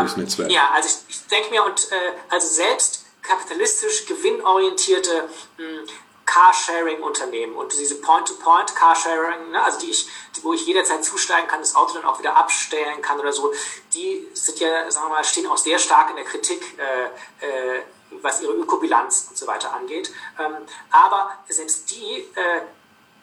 Speaker 1: durchs Netzwerk.
Speaker 2: Ja, also ich, ich denke mir, und äh, also selbst kapitalistisch gewinnorientierte mh, hm, Carsharing-Unternehmen und diese Point-to-Point Carsharing, ne, also die ich, die, wo ich jederzeit zusteigen kann, das Auto dann auch wieder abstellen kann oder so, die sind ja, sagen wir mal, stehen auch sehr stark in der Kritik, äh, äh, was ihre Ökobilanz und so weiter angeht. Ähm, aber selbst die äh,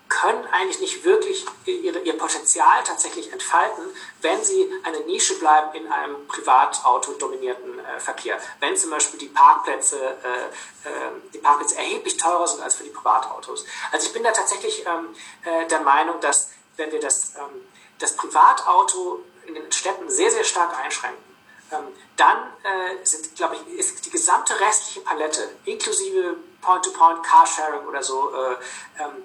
Speaker 2: können eigentlich nicht wirklich ihre, ihr Potenzial tatsächlich entfalten, wenn sie eine Nische bleiben in einem Privatauto-dominierten äh, Verkehr. Wenn zum Beispiel die Parkplätze, äh, äh, die Parkplätze erheblich teurer sind als für die Privatautos. Also ich bin da tatsächlich ähm, äh, der Meinung, dass wenn wir das, ähm, das Privatauto in den Städten sehr, sehr stark einschränken, ähm, dann äh, sind, glaube ich, ist die gesamte restliche Palette, inklusive Point-to-Point, Carsharing oder so, äh, ähm,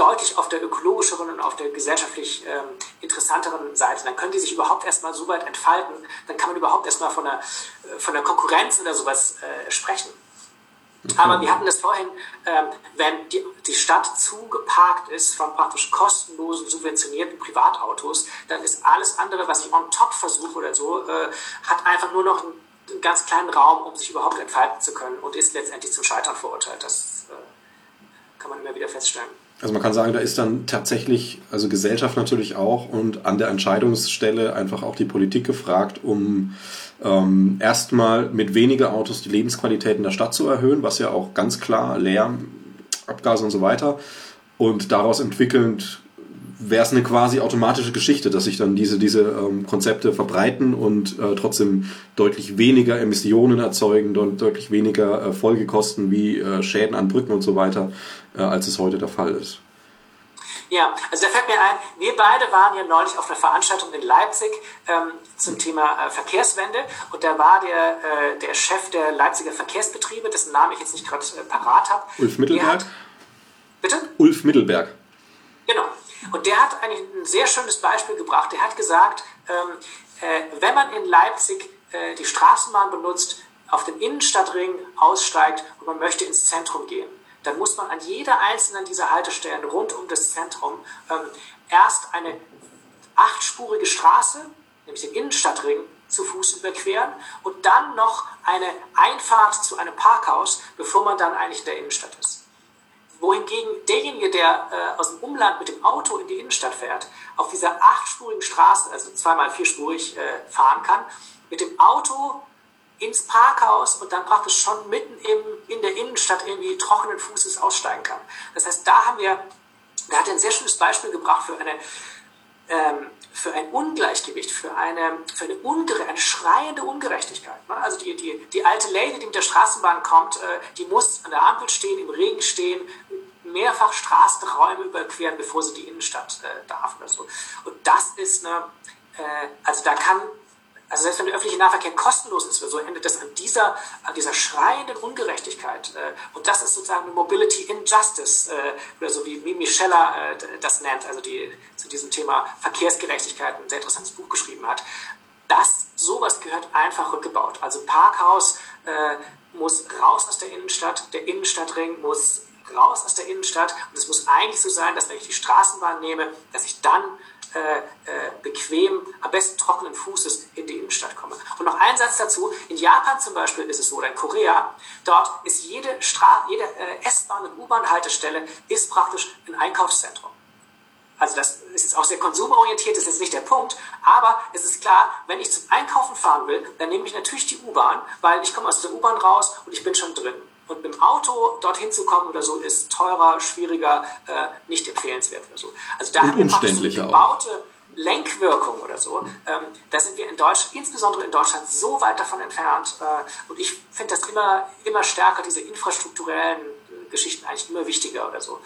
Speaker 2: deutlich auf der ökologischeren und auf der gesellschaftlich ähm, interessanteren Seite. Dann können die sich überhaupt erstmal so weit entfalten, dann kann man überhaupt erstmal von der, äh, von der Konkurrenz oder sowas äh, sprechen. Okay. Aber wir hatten das vorhin, ähm, wenn die, die Stadt zugeparkt ist von praktisch kostenlosen, subventionierten Privatautos, dann ist alles andere, was ich on top versuche oder so, äh, hat einfach nur noch einen, einen, ganz kleinen Raum, um sich überhaupt entfalten zu können und ist letztendlich zum Scheitern verurteilt. Das äh, kann man immer wieder feststellen.
Speaker 1: Also man kann sagen, da ist dann tatsächlich, also Gesellschaft natürlich auch und an der Entscheidungsstelle einfach auch die Politik gefragt, um ähm, erstmal mit weniger Autos die Lebensqualität in der Stadt zu erhöhen, was ja auch ganz klar Lärm, Abgase und so weiter und daraus entwickelnd wäre es eine quasi automatische Geschichte, dass sich dann diese, diese ähm, Konzepte verbreiten und äh, trotzdem deutlich weniger Emissionen erzeugen, deutlich weniger äh, Folgekosten wie äh, Schäden an Brücken und so weiter, äh, als es heute der Fall ist.
Speaker 2: Ja, also da fällt mir ein, wir beide waren ja neulich auf einer Veranstaltung in Leipzig ähm, zum Thema äh, Verkehrswende und da war der, äh, der Chef der Leipziger Verkehrsbetriebe, dessen Namen ich jetzt nicht gerade äh, parat habe.
Speaker 1: Ulf Mittelberg? Hat,
Speaker 2: bitte?
Speaker 1: Ulf Mittelberg.
Speaker 2: Genau. Und der hat eigentlich ein sehr schönes Beispiel gebracht. Der hat gesagt, ähm, äh, wenn man in Leipzig äh, die Straßenbahn benutzt, auf dem Innenstadtring aussteigt und man möchte ins Zentrum gehen, dann muss man an jeder einzelnen dieser Haltestellen rund um das Zentrum ähm, erst eine achtspurige Straße, nämlich den Innenstadtring, zu Fuß überqueren und dann noch eine Einfahrt zu einem Parkhaus, bevor man dann eigentlich in der Innenstadt ist wohingegen derjenige, der äh, aus dem Umland mit dem Auto in die Innenstadt fährt, auf dieser achtspurigen Straße, also zweimal vierspurig äh, fahren kann, mit dem Auto ins Parkhaus und dann praktisch schon mitten im, in der Innenstadt irgendwie trockenen Fußes aussteigen kann. Das heißt, da haben wir, da hat er ein sehr schönes Beispiel gebracht für eine ähm, für ein Ungleichgewicht, für eine, für eine, ungere, eine schreiende Ungerechtigkeit. Ne? Also die, die, die alte Lady, die mit der Straßenbahn kommt, äh, die muss an der Ampel stehen, im Regen stehen, mehrfach Straßenräume überqueren, bevor sie die Innenstadt äh, darf oder so. Und das ist eine, äh, also da kann also selbst wenn der öffentliche Nahverkehr kostenlos ist, so endet das an dieser, an dieser schreienden Ungerechtigkeit. Äh, und das ist sozusagen eine Mobility Injustice, äh, oder so wie Mimi Scheller äh, das nennt, also die zu diesem Thema Verkehrsgerechtigkeit ein sehr interessantes Buch geschrieben hat. Das, sowas gehört einfach rückgebaut. Also Parkhaus muss raus aus der Innenstadt, der Innenstadtring muss raus aus der Innenstadt und es muss eigentlich so sein, dass wenn ich die Straßenbahn nehme, dass ich dann äh, äh, bequem, am besten trockenen Fußes in die Innenstadt komme. Und noch ein Satz dazu. In Japan zum Beispiel ist es so, oder in Korea, dort ist jede, jede äh, S-Bahn- und U-Bahn-Haltestelle praktisch ein Einkaufszentrum. Also das ist jetzt auch sehr konsumorientiert, ist jetzt nicht der Punkt, aber es ist klar, wenn ich zum Einkaufen fahren will, dann nehme ich natürlich die U-Bahn, weil ich komme aus der U-Bahn raus und ich bin schon drin. Und mit dem Auto dorthin zu kommen oder so ist teurer, schwieriger, äh, nicht empfehlenswert oder so. Also da
Speaker 1: und haben wir so
Speaker 2: gebaute, Lenkwirkung oder so, ähm, da sind wir in Deutschland, insbesondere in Deutschland, so weit davon entfernt. Äh, und ich finde das immer, immer stärker, diese infrastrukturellen äh, Geschichten eigentlich immer wichtiger oder so.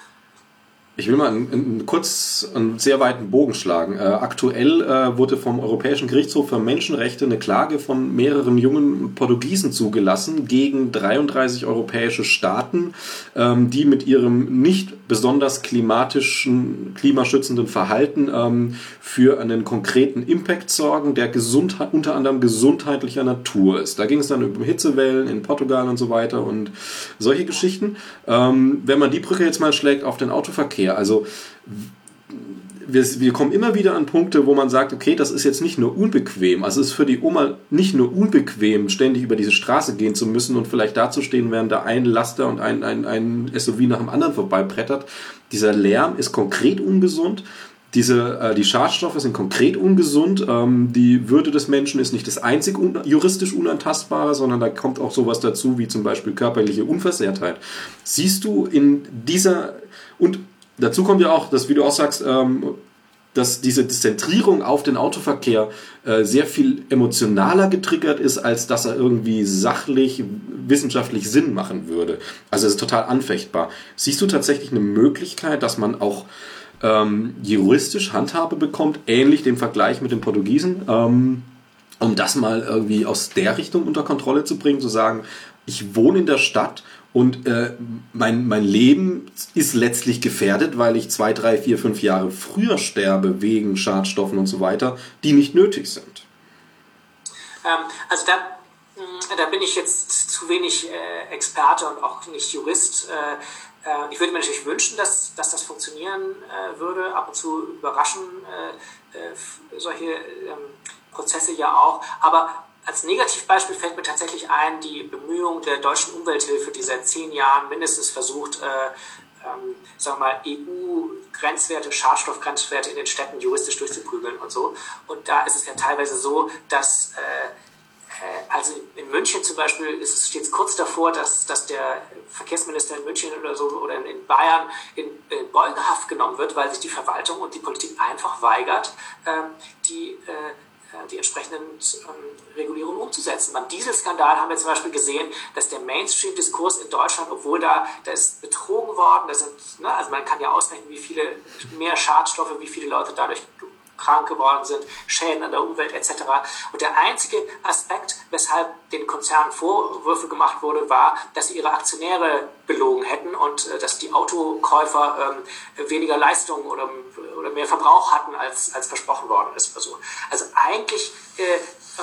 Speaker 1: Ich will mal einen, einen, kurz einen sehr weiten Bogen schlagen. Äh, aktuell äh, wurde vom Europäischen Gerichtshof für Menschenrechte eine Klage von mehreren jungen Portugiesen zugelassen gegen 33 europäische Staaten, ähm, die mit ihrem nicht besonders klimatischen, klimaschützenden Verhalten ähm, für einen konkreten Impact sorgen, der Gesundheit, unter anderem gesundheitlicher Natur ist. Da ging es dann um Hitzewellen in Portugal und so weiter und solche Geschichten. Ähm, wenn man die Brücke jetzt mal schlägt auf den Autoverkehr, her. Also wir, wir, kommen immer wieder an Punkte, wo man sagt, okay, das ist jetzt nicht nur unbequem. Also es ist für die Oma nicht nur unbequem, ständig über diese Straße gehen zu müssen und vielleicht dazustehen, während da ein Laster und ein, ein, ein SUV nach dem anderen vorbeibrettert. Dieser Lärm ist konkret ungesund. Diese, äh, die Schadstoffe sind konkret ungesund. Ähm, die Würde des Menschen ist nicht das einzig un juristisch Unantastbare, sondern da kommt auch sowas dazu, wie zum Beispiel körperliche Unversehrtheit. Siehst du in dieser und Dazu kommt ja auch, dass, wie du auch sagst, ähm, dass diese Zentrierung auf den Autoverkehr äh, sehr viel emotionaler getriggert ist, als dass er irgendwie sachlich, wissenschaftlich Sinn machen würde. Also es ist total anfechtbar. Siehst du tatsächlich eine Möglichkeit, dass man auch ähm, juristisch Handhabe bekommt, ähnlich dem Vergleich mit den Portugiesen, ähm, um das mal irgendwie aus der Richtung unter Kontrolle zu bringen, zu sagen, ich wohne in der Stadt und äh, mein, mein Leben ist letztlich gefährdet, weil ich zwei, drei, vier, fünf Jahre früher sterbe wegen Schadstoffen und so weiter, die nicht nötig sind.
Speaker 2: Ähm, also da, mm, da bin ich jetzt zu wenig äh, Experte und auch nicht Jurist. Äh, äh ich würde mir natürlich wünschen, dass, dass das funktionieren äh, würde. Ab und zu überraschen äh, solche ähm, Prozesse ja auch. Aber als Negativbeispiel fällt mir tatsächlich ein, die Bemühungen der deutschen Umwelthilfe, die seit zehn Jahren mindestens versucht, äh, ähm, sagen wir mal, EU-Grenzwerte, Schadstoffgrenzwerte in den Städten juristisch durchzuprügeln und so. Und da ist es ja teilweise so, dass äh, äh also in München zum Beispiel ist es steht kurz davor, dass, dass der Verkehrsminister in München oder so oder in Bayern in, in Beugehaft genommen wird, weil sich die Verwaltung und die Politik einfach weigert, ähm, die äh, äh, die entsprechenden ähm, Regulierungen umzusetzen. Beim Dieselskandal haben wir zum Beispiel gesehen, dass der Mainstream-Diskurs in Deutschland, obwohl da, da ist betrogen worden, da sind, ne, also man kann ja ausrechnen, wie viele mehr Schadstoffe, wie viele Leute dadurch krank geworden sind, Schäden an der Umwelt etc. Und der einzige Aspekt, weshalb den Konzernen Vorwürfe gemacht wurde, war, dass sie ihre Aktionäre belogen hätten und äh, dass die Autokäufer ähm, weniger Leistung oder, oder mehr Verbrauch hatten, als, als versprochen worden ist. Also, also eigentlich, äh,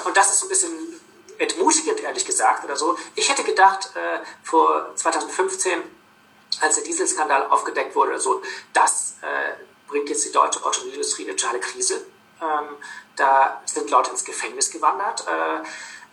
Speaker 2: und das ist so ein bisschen entmutigend, ehrlich gesagt, oder so. Ich hätte gedacht, äh, vor 2015, als der Dieselskandal aufgedeckt wurde, so, dass äh, bringt jetzt die deutsche Automobilindustrie eine totale Krise. Ähm, da sind Leute ins Gefängnis gewandert. Äh,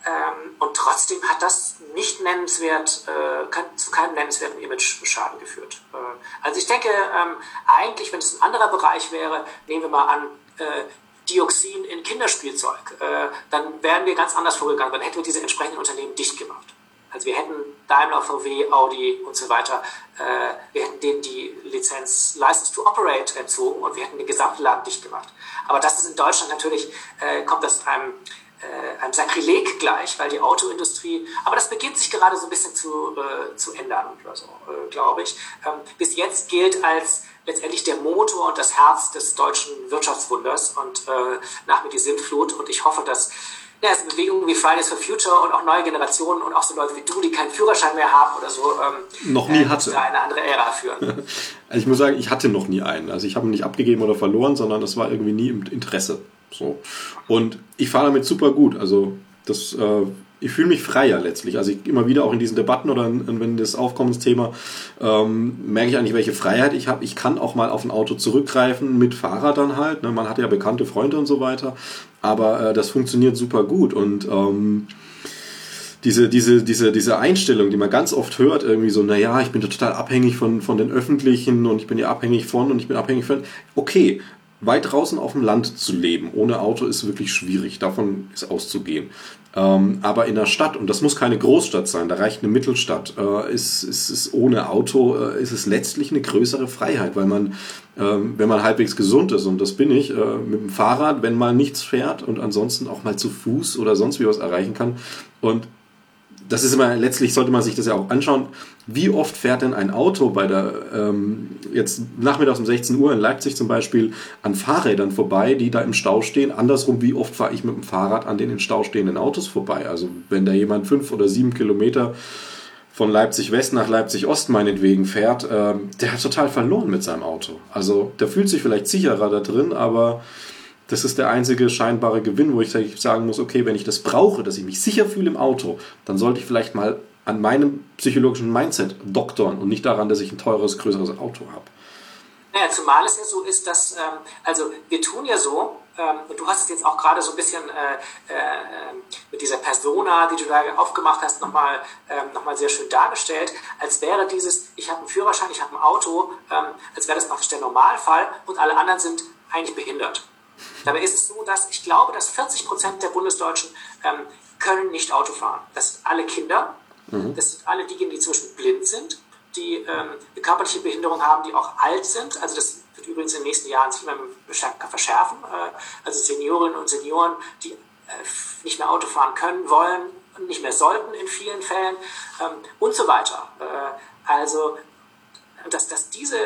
Speaker 2: ähm, und trotzdem hat das nicht nennenswert, äh, zu keinem nennenswerten Image-Schaden geführt. Äh, also ich denke, ähm, eigentlich, wenn es ein anderer Bereich wäre, nehmen wir mal an, äh, Dioxin in Kinderspielzeug, äh, dann wären wir ganz anders vorgegangen. Dann hätten wir diese entsprechenden Unternehmen dicht gemacht. Also wir hätten Daimler, VW, Audi und so weiter, äh, wir hätten denen die Lizenz License to Operate entzogen und wir hätten den gesamten Laden dicht gemacht. Aber das ist in Deutschland natürlich, äh, kommt das einem, äh, einem Sakrileg gleich, weil die Autoindustrie, aber das beginnt sich gerade so ein bisschen zu, äh, zu ändern, oder so, äh, glaube ich. Ähm, bis jetzt gilt als letztendlich der Motor und das Herz des deutschen Wirtschaftswunders und äh, nach mir die Sintflut und ich hoffe, dass ja, es Bewegungen wie Fridays for Future und auch neue Generationen und auch so Leute wie du, die keinen Führerschein mehr haben oder so,
Speaker 1: ähm, noch nie äh, hatte.
Speaker 2: eine andere Ära führen.
Speaker 1: also ich muss sagen, ich hatte noch nie einen. Also ich habe ihn nicht abgegeben oder verloren, sondern das war irgendwie nie im Interesse. So. Und ich fahre damit super gut. Also das äh, ich fühle mich freier letztlich. Also ich, immer wieder auch in diesen Debatten oder in, wenn das Aufkommensthema ähm, merke ich eigentlich, welche Freiheit ich habe. Ich kann auch mal auf ein Auto zurückgreifen mit Fahrrad dann halt. Ne? Man hat ja bekannte Freunde und so weiter. Aber äh, das funktioniert super gut und ähm, diese, diese, diese, diese Einstellung, die man ganz oft hört, irgendwie so, naja, ich bin total abhängig von, von den Öffentlichen und ich bin ja abhängig von und ich bin abhängig von. Okay, weit draußen auf dem Land zu leben ohne Auto ist wirklich schwierig. Davon ist auszugehen. Ähm, aber in der Stadt, und das muss keine Großstadt sein, da reicht eine Mittelstadt, äh, ist, ist, ist ohne Auto äh, ist es letztlich eine größere Freiheit, weil man, äh, wenn man halbwegs gesund ist, und das bin ich, äh, mit dem Fahrrad, wenn mal nichts fährt und ansonsten auch mal zu Fuß oder sonst wie was erreichen kann. Und das ist immer, letztlich sollte man sich das ja auch anschauen, wie oft fährt denn ein Auto bei der, ähm, jetzt nachmittags um 16 Uhr in Leipzig zum Beispiel, an Fahrrädern vorbei, die da im Stau stehen. Andersrum, wie oft fahre ich mit dem Fahrrad an den in Stau stehenden Autos vorbei? Also wenn da jemand fünf oder sieben Kilometer von Leipzig West nach Leipzig Ost meinetwegen fährt, äh, der hat total verloren mit seinem Auto. Also der fühlt sich vielleicht sicherer da drin, aber das ist der einzige scheinbare Gewinn, wo ich sagen muss, okay, wenn ich das brauche, dass ich mich sicher fühle im Auto, dann sollte ich vielleicht mal an meinem psychologischen Mindset doktern und nicht daran, dass ich ein teures, größeres Auto habe.
Speaker 2: Naja, zumal es ja so ist, dass, ähm, also wir tun ja so, ähm, und du hast es jetzt auch gerade so ein bisschen äh, äh, mit dieser Persona, die du da aufgemacht hast, nochmal ähm, noch sehr schön dargestellt, als wäre dieses, ich habe einen Führerschein, ich habe ein Auto, ähm, als wäre das praktisch der Normalfall und alle anderen sind eigentlich behindert. Dabei ist es so, dass ich glaube, dass 40 Prozent der Bundesdeutschen ähm, können nicht Auto fahren. Das sind alle Kinder, mhm. das sind alle diejenigen, die zum Beispiel blind sind, die ähm, eine körperliche Behinderung haben, die auch alt sind. Also das wird übrigens in den nächsten Jahren sich immer verschärfen. Äh, also Seniorinnen und Senioren, die äh, nicht mehr Auto fahren können, wollen, nicht mehr sollten in vielen Fällen ähm, und so weiter. Äh, also dass, dass diese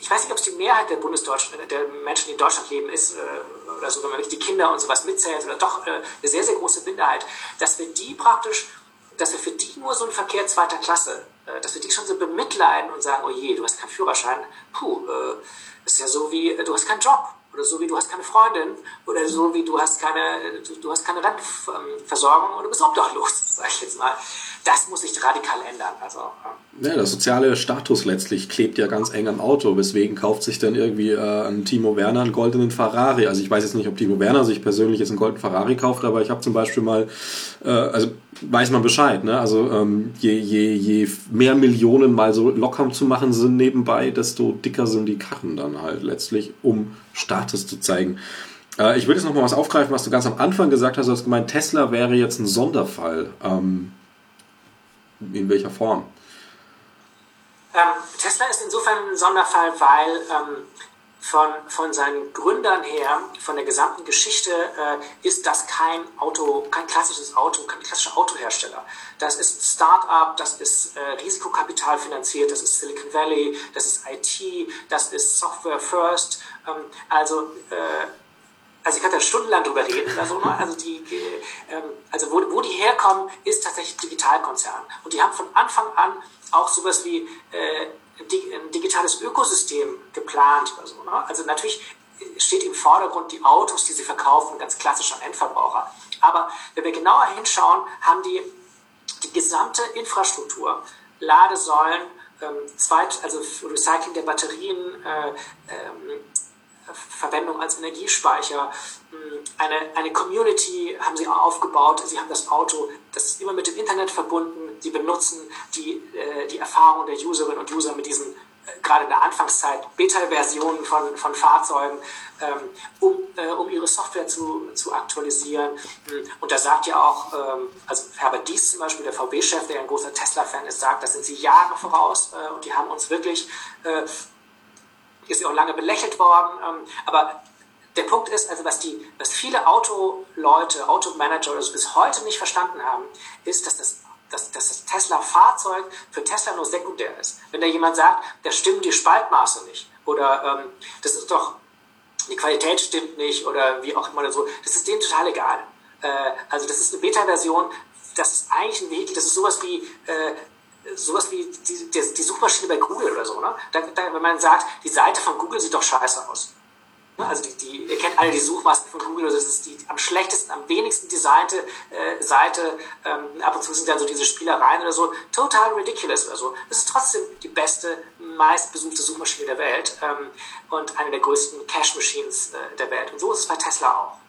Speaker 2: ich weiß nicht, ob es die Mehrheit der Bundesdeutschen, der Menschen, die in Deutschland leben, ist, äh, oder so, wenn man die Kinder und sowas mitzählt, oder doch äh, eine sehr, sehr große Minderheit, dass wir die praktisch, dass wir für die nur so einen Verkehr zweiter Klasse, äh, dass wir die schon so bemitleiden und sagen, oh je, du hast keinen Führerschein, puh, das ist ja so wie, du hast keinen Job, oder so wie du hast keine Freundin, oder so wie du hast keine, du, du hast keine Rentenversorgung du bist obdachlos, sag ich jetzt mal das muss sich radikal ändern. Also,
Speaker 1: ja, der soziale Status letztlich klebt ja ganz eng am Auto. Weswegen kauft sich dann irgendwie äh, ein Timo Werner einen goldenen Ferrari? Also ich weiß jetzt nicht, ob Timo Werner sich persönlich jetzt einen goldenen Ferrari kauft, aber ich habe zum Beispiel mal, äh, also weiß man Bescheid, ne? Also ähm, je, je, je mehr Millionen mal so locker zu machen sind nebenbei, desto dicker sind die Karren dann halt letztlich, um Status zu zeigen. Äh, ich würde jetzt noch mal was aufgreifen, was du ganz am Anfang gesagt hast. Du hast gemeint, Tesla wäre jetzt ein Sonderfall. Ähm, in welcher Form?
Speaker 2: Ähm, Tesla ist insofern ein Sonderfall, weil ähm, von, von seinen Gründern her, von der gesamten Geschichte, äh, ist das kein Auto, kein klassisches Auto, kein klassischer Autohersteller. Das ist Start-up, das ist äh, Risikokapital finanziert, das ist Silicon Valley, das ist IT, das ist Software First. Ähm, also äh, also ich kann da stundenlang drüber reden oder so, ne? also, die, ähm, also wo, wo die herkommen, ist tatsächlich Digitalkonzern. Und die haben von Anfang an auch sowas wie äh, ein digitales Ökosystem geplant oder so. Ne? Also natürlich steht im Vordergrund die Autos, die sie verkaufen, ganz klassisch an Endverbraucher. Aber wenn wir genauer hinschauen, haben die die gesamte Infrastruktur, Ladesäulen, ähm, Zweit, also Recycling der Batterien, äh, ähm, Verwendung als Energiespeicher. Hm, eine, eine Community haben sie aufgebaut. Sie haben das Auto, das ist immer mit dem Internet verbunden. Sie benutzen die, äh, die Erfahrung der Userinnen und User mit diesen, äh, gerade in der Anfangszeit, Beta-Versionen von, von Fahrzeugen, ähm, um, äh, um ihre Software zu, zu aktualisieren. Hm, und da sagt ja auch, ähm, also Herbert Dies zum Beispiel, der VW-Chef, der ein großer Tesla-Fan ist, sagt, da sind sie Jahre voraus und die haben uns wirklich ist ja auch lange belächelt worden. Ähm, aber der Punkt ist, also was, die, was viele Autoleute, Automanager oder so bis heute nicht verstanden haben, ist, dass das, dass, dass das Tesla-Fahrzeug für Tesla nur sekundär ist. Wenn da jemand sagt, da stimmen die Spaltmaße nicht oder ähm, das ist doch, die Qualität stimmt nicht oder wie auch immer so, das ist denen total egal. Äh, also das ist eine Beta-Version, das ist eigentlich ein Vehikel, das ist sowas wie äh, sowas wie die, die, die, Suchmaschine bei Google oder so, ne? Da, da, wenn man sagt, die Seite von Google sieht doch scheiße aus. Ne? Also die, die, ihr kennt alle die Suchmasken von Google, das ist die am schlechtesten, am wenigsten designte äh, Seite. Ähm, ab und zu sind dann so diese Spielereien oder so. Total ridiculous oder so. Das ist trotzdem die beste, meistbesuchte Suchmaschine der Welt ähm, und eine der größten Cache-Machines äh, der Welt. Und so ist es bei Tesla auch.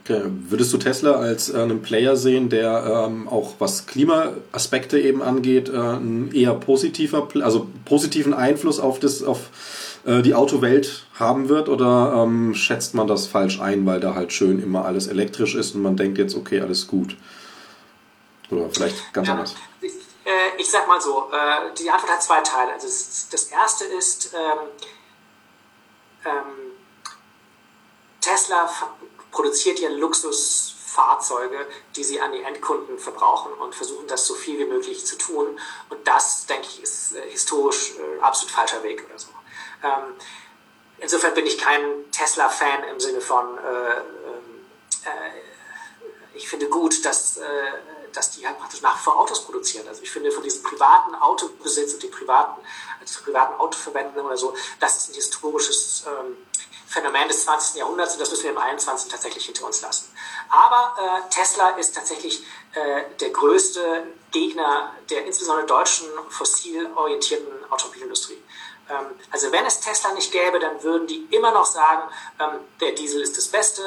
Speaker 1: Okay. Würdest du Tesla als äh, einen Player sehen, der ähm, auch was Klimaaspekte eben angeht, äh, einen eher positiver, also positiven Einfluss auf das, auf, äh, die Autowelt haben wird oder ähm, schätzt man das falsch ein, weil da halt schön immer alles elektrisch ist und man denkt jetzt, okay, alles gut? Oder vielleicht ganz ja, anders.
Speaker 2: Ich, äh, ich sag mal so, äh, die Antwort hat zwei Teile. Also das, das erste ist, ähm, ähm, Tesla produziert ja Luxusfahrzeuge, die sie an die Endkunden verbrauchen und versuchen das so viel wie möglich zu tun. Und das, denke ich, ist äh, historisch äh, absolut falscher Weg oder so. Ähm, insofern bin ich kein Tesla-Fan im Sinne von, äh, ähm, äh, ich finde gut, dass, dass die halt praktisch nach wie vor Autos produzieren. Also ich finde von diesem privaten Autobesitz und die privaten, also privaten Autoverwendungen oder so, das ist ein historisches ähm, Phänomen des 20. Jahrhunderts und das müssen wir im 21. tatsächlich hinter uns lassen. Aber äh, Tesla ist tatsächlich äh, der größte Gegner der insbesondere deutschen fossil orientierten Automobilindustrie. Ähm, also wenn es Tesla nicht gäbe, dann würden die immer noch sagen, ähm, der Diesel ist das Beste,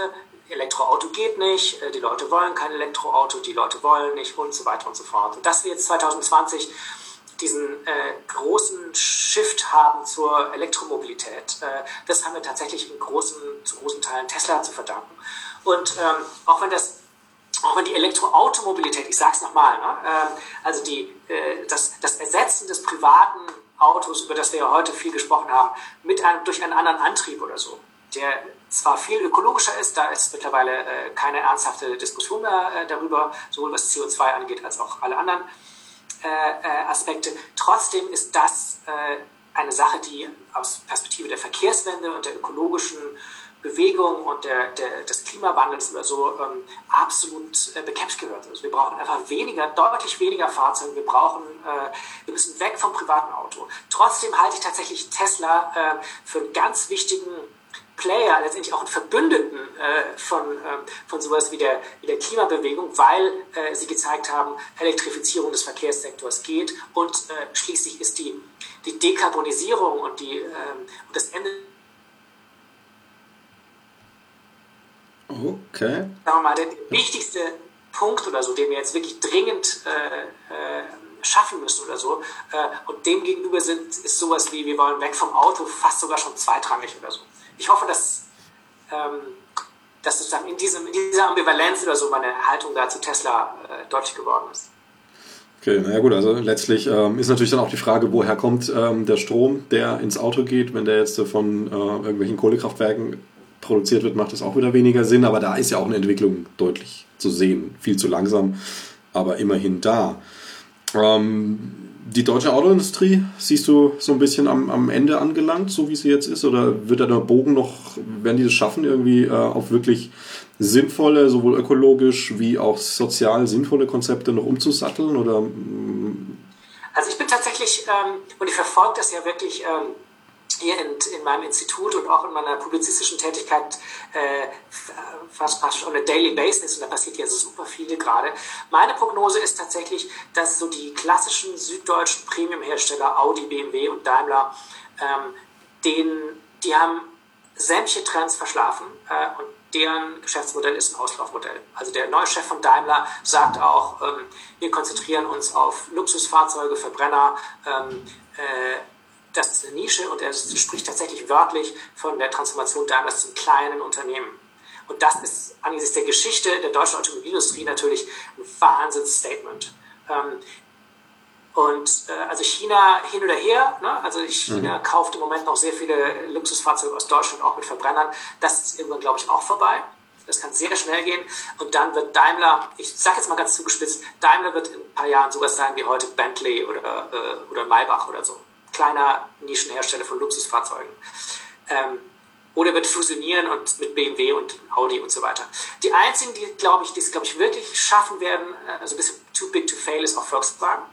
Speaker 2: Elektroauto geht nicht, äh, die Leute wollen kein Elektroauto, die Leute wollen nicht und so weiter und so fort. Und dass wir jetzt 2020 diesen äh, großen Shift haben zur Elektromobilität. Äh, das haben wir tatsächlich in großen, zu großen Teilen Tesla zu verdanken. Und ähm, auch wenn das auch wenn die Elektroautomobilität, ich sage es nochmal, ne, äh, also die, äh, das, das Ersetzen des privaten Autos, über das wir ja heute viel gesprochen haben, mit einem, durch einen anderen Antrieb oder so, der zwar viel ökologischer ist, da ist mittlerweile äh, keine ernsthafte Diskussion mehr äh, darüber, sowohl was CO2 angeht als auch alle anderen äh, äh, Aspekte. Trotzdem ist das äh, eine Sache, die aus Perspektive der Verkehrswende und der ökologischen Bewegung und der, der, des Klimawandels oder so ähm, absolut äh, bekämpft gehört. Also wir brauchen einfach weniger, deutlich weniger Fahrzeuge. Wir brauchen, äh, wir müssen weg vom privaten Auto. Trotzdem halte ich tatsächlich Tesla äh, für einen ganz wichtigen Player, letztendlich auch einen Verbündeten äh, von, äh, von sowas wie der, wie der Klimabewegung, weil äh, sie gezeigt haben, Elektrifizierung des Verkehrssektors geht und äh, schließlich ist die, die Dekarbonisierung und, die, ähm, und das Ende
Speaker 1: Okay.
Speaker 2: Sagen wir mal, der wichtigste Punkt oder so, den wir jetzt wirklich dringend äh, äh, schaffen müssen oder so. Und dem gegenüber sind, ist sowas wie, wir wollen weg vom Auto, fast sogar schon zweitrangig oder so ich hoffe, dass, ähm, dass sozusagen in, diesem, in dieser Ambivalenz oder so meine Haltung da zu Tesla äh, deutlich geworden ist.
Speaker 1: Okay, naja gut, also letztlich ähm, ist natürlich dann auch die Frage, woher kommt ähm, der Strom, der ins Auto geht. Wenn der jetzt von äh, irgendwelchen Kohlekraftwerken produziert wird, macht das auch wieder weniger Sinn. Aber da ist ja auch eine Entwicklung deutlich zu sehen. Viel zu langsam, aber immerhin da. Ähm, die deutsche Autoindustrie siehst du so ein bisschen am, am Ende angelangt, so wie sie jetzt ist? Oder wird da der Bogen noch, werden die es schaffen, irgendwie äh, auf wirklich sinnvolle, sowohl ökologisch wie auch sozial sinnvolle Konzepte noch umzusatteln? Oder,
Speaker 2: mm? also ich bin tatsächlich, ähm, und ich verfolge das ja wirklich ähm, hier in, in, meinem Institut und auch in meiner publizistischen Tätigkeit äh, fast, fast on a daily basis und da passiert ja super viele gerade. Meine Prognose ist tatsächlich, dass so die klassischen süddeutschen Premium-Hersteller Audi, BMW und Daimler, ähm, denen, die haben sämtliche Trends verschlafen äh, und deren Geschäftsmodell ist ein Auslaufmodell. Also der neue Chef von Daimler sagt auch, ähm, wir konzentrieren uns auf Luxusfahrzeuge, Verbrenner, ähm, äh, das ist eine Nische und er spricht tatsächlich wörtlich von der Transformation Daimlers zum kleinen Unternehmen. Und das ist angesichts der Geschichte der deutschen Automobilindustrie natürlich ein Wahnsinnsstatement. Ähm, und äh, also China hin oder her, ne? also China mhm. kauft im Moment noch sehr viele Luxusfahrzeuge aus Deutschland, auch mit Verbrennern. Das ist irgendwann, glaube ich, auch vorbei. Das kann sehr schnell gehen. Und dann wird Daimler, ich sage jetzt mal ganz zugespitzt, Daimler wird in ein paar Jahren sowas sein wie heute Bentley oder, äh, oder Maybach oder so kleiner Nischenhersteller von Luxusfahrzeugen. Ähm, oder wird fusionieren und mit BMW und Audi und so weiter. Die einzigen, die glaube ich, die es glaube ich wirklich schaffen werden, äh, also ein bisschen too big to fail, ist auch Volkswagen.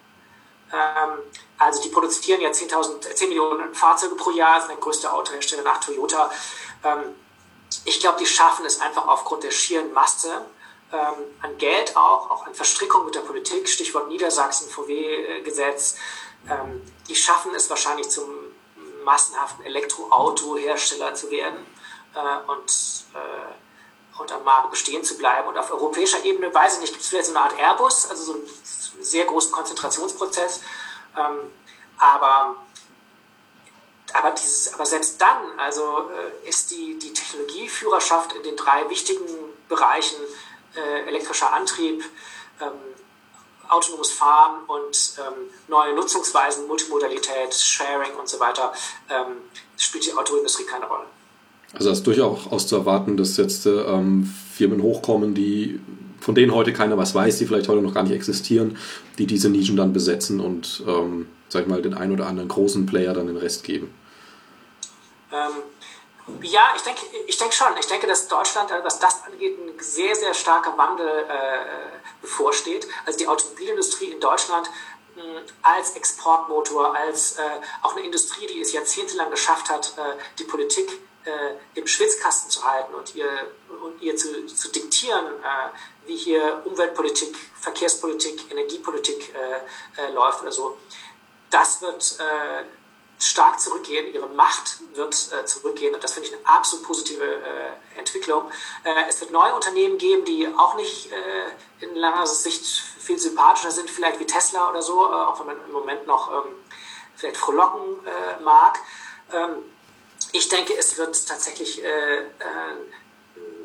Speaker 2: Ähm, also die produzieren ja 10.000, 10 Millionen Fahrzeuge pro Jahr, sind der größte Autohersteller nach Toyota. Ähm, ich glaube, die schaffen es einfach aufgrund der schieren Masse ähm, an Geld auch, auch an Verstrickung mit der Politik, Stichwort Niedersachsen, VW-Gesetz, ähm, die schaffen es wahrscheinlich zum massenhaften Elektroautohersteller zu werden äh, und, äh, und am Markt bestehen zu bleiben. Und auf europäischer Ebene, weiß ich nicht, gibt es vielleicht so eine Art Airbus, also so einen sehr großen Konzentrationsprozess. Ähm, aber aber, dieses, aber selbst dann also, äh, ist die, die Technologieführerschaft in den drei wichtigen Bereichen äh, elektrischer Antrieb, ähm, autonomes Fahren und ähm, neue Nutzungsweisen, Multimodalität, Sharing und so weiter, ähm, spielt die Autoindustrie keine Rolle.
Speaker 1: Also es ist durchaus zu erwarten, dass jetzt ähm, Firmen hochkommen, die von denen heute keiner was weiß, die vielleicht heute noch gar nicht existieren, die diese Nischen dann besetzen und, ähm, sag ich mal, den einen oder anderen großen Player dann den Rest geben.
Speaker 2: Ähm, ja, ich denke, ich denke schon. Ich denke, dass Deutschland, äh, was das angeht, ein sehr, sehr starker Wandel äh, bevorsteht. Also die Automobilindustrie in Deutschland mh, als Exportmotor, als äh, auch eine Industrie, die es jahrzehntelang geschafft hat, äh, die Politik äh, im Schwitzkasten zu halten und ihr, und ihr zu, zu diktieren, äh, wie hier Umweltpolitik, Verkehrspolitik, Energiepolitik läuft oder so. Das wird stark zurückgehen, ihre Macht wird äh, zurückgehen und das finde ich eine absolut positive äh, Entwicklung. Äh, es wird neue Unternehmen geben, die auch nicht äh, in langer Sicht viel sympathischer sind, vielleicht wie Tesla oder so, äh, auch wenn man im Moment noch ähm, vielleicht frohlocken äh, mag. Ähm, ich denke, es wird tatsächlich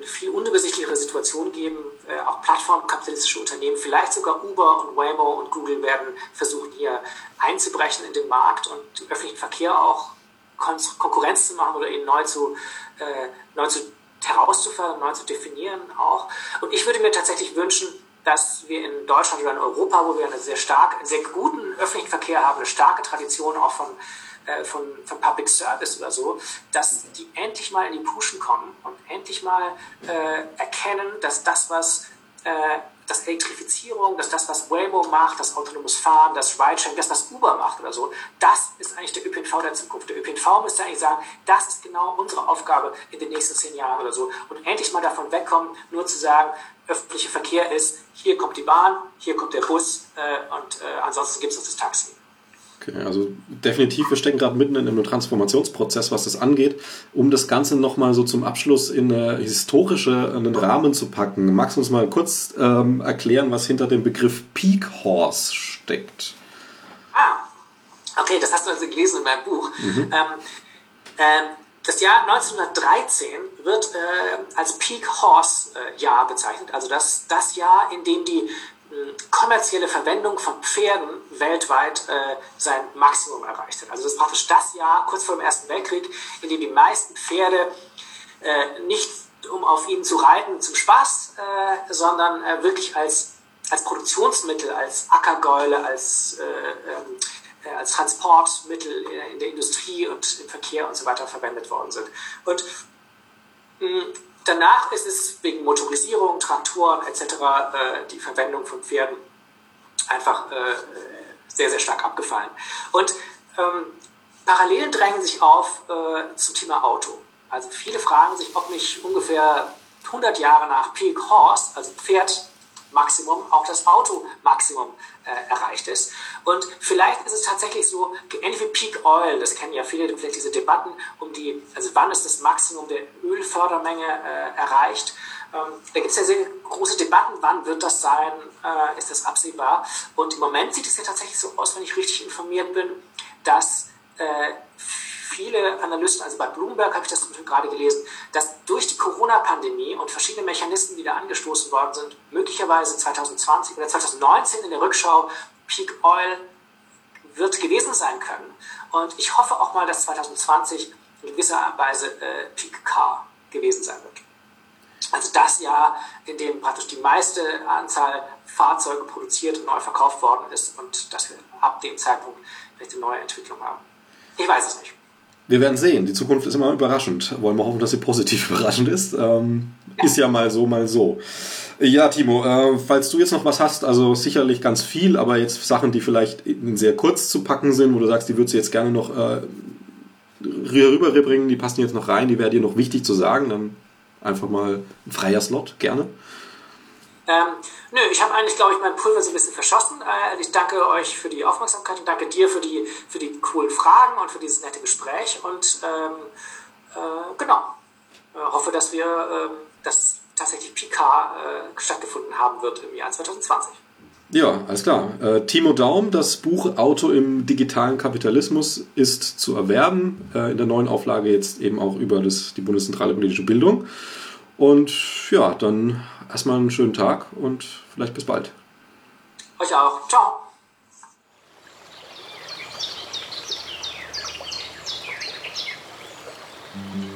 Speaker 2: viel unübersichtlichere Situation geben. Äh, auch plattformkapitalistische Unternehmen, vielleicht sogar Uber und Waymo und Google werden versuchen, hier einzubrechen in den Markt und den öffentlichen Verkehr auch Kon Konkurrenz zu machen oder ihn neu zu, äh, neu zu herauszufördern, neu zu definieren auch. Und ich würde mir tatsächlich wünschen, dass wir in Deutschland oder in Europa, wo wir einen sehr stark, einen sehr guten öffentlichen Verkehr haben, eine starke Tradition auch von äh, von, von Public Service oder so, dass die endlich mal in die Puschen kommen und endlich mal äh, erkennen, dass das, was äh, das Elektrifizierung, dass das, was Waymo macht, das autonomes Fahren, das Ridesharing, das, was Uber macht oder so, das ist eigentlich der ÖPNV der Zukunft. Der ÖPNV müsste eigentlich sagen, das ist genau unsere Aufgabe in den nächsten zehn Jahren oder so. Und endlich mal davon wegkommen, nur zu sagen, öffentlicher Verkehr ist, hier kommt die Bahn, hier kommt der Bus äh, und äh, ansonsten gibt es uns das Taxi.
Speaker 1: Okay, also definitiv, wir stecken gerade mitten in einem Transformationsprozess, was das angeht. Um das Ganze nochmal so zum Abschluss in eine historische einen Rahmen zu packen, magst du uns mal kurz ähm, erklären, was hinter dem Begriff Peak Horse steckt?
Speaker 2: Ah, okay, das hast du also gelesen in meinem Buch. Mhm. Ähm, äh, das Jahr 1913 wird äh, als Peak Horse äh, Jahr bezeichnet, also das, das Jahr, in dem die kommerzielle Verwendung von Pferden weltweit äh, sein Maximum erreicht hat. Also das ist praktisch das Jahr kurz vor dem Ersten Weltkrieg, in dem die meisten Pferde äh, nicht um auf ihnen zu reiten zum Spaß, äh, sondern äh, wirklich als, als Produktionsmittel, als Ackergäule, als, äh, ähm, äh, als Transportmittel in der Industrie und im Verkehr und so weiter verwendet worden sind. Und mh, Danach ist es wegen Motorisierung, Traktoren etc. Äh, die Verwendung von Pferden einfach äh, sehr, sehr stark abgefallen. Und ähm, Parallelen drängen sich auf äh, zum Thema Auto. Also viele fragen sich, ob nicht ungefähr 100 Jahre nach Peak Horse, also Pferd Maximum, auch das Auto-Maximum äh, erreicht ist. Und vielleicht ist es tatsächlich so, ähnlich wie Peak Oil, das kennen ja viele, vielleicht diese Debatten um die, also wann ist das Maximum der Ölfördermenge äh, erreicht. Ähm, da gibt es ja sehr große Debatten, wann wird das sein, äh, ist das absehbar. Und im Moment sieht es ja tatsächlich so aus, wenn ich richtig informiert bin, dass äh, viele Analysten, also bei Bloomberg habe ich das gerade gelesen, dass durch die Corona-Pandemie und verschiedene Mechanismen, die da angestoßen worden sind, möglicherweise 2020 oder 2019 in der Rückschau Peak Oil wird gewesen sein können. Und ich hoffe auch mal, dass 2020 in gewisser Weise äh, Peak Car gewesen sein wird. Also das Jahr, in dem praktisch die meiste Anzahl Fahrzeuge produziert und neu verkauft worden ist und dass wir ab dem Zeitpunkt vielleicht eine neue Entwicklung haben. Ich weiß es nicht.
Speaker 1: Wir werden sehen. Die Zukunft ist immer überraschend. Wollen wir hoffen, dass sie positiv überraschend ist. Ähm, ist ja mal so, mal so. Ja, Timo, äh, falls du jetzt noch was hast, also sicherlich ganz viel, aber jetzt Sachen, die vielleicht sehr kurz zu packen sind, wo du sagst, die würdest du jetzt gerne noch äh, rüberbringen, die passen jetzt noch rein, die wäre dir noch wichtig zu sagen, dann einfach mal ein freier Slot, gerne.
Speaker 2: Ähm, nö, ich habe eigentlich, glaube ich, mein Pulver so ein bisschen verschossen. Äh, ich danke euch für die Aufmerksamkeit und danke dir für die, für die coolen Fragen und für dieses nette Gespräch. Und ähm, äh, genau, äh, hoffe, dass wir, äh, dass tatsächlich PK äh, stattgefunden haben wird im Jahr 2020.
Speaker 1: Ja, alles klar. Äh, Timo Daum, das Buch Auto im digitalen Kapitalismus ist zu erwerben. Äh, in der neuen Auflage jetzt eben auch über das, die Bundeszentrale politische Bildung. Und ja, dann erstmal einen schönen Tag und vielleicht bis bald.
Speaker 2: Euch auch. Ciao. Mhm.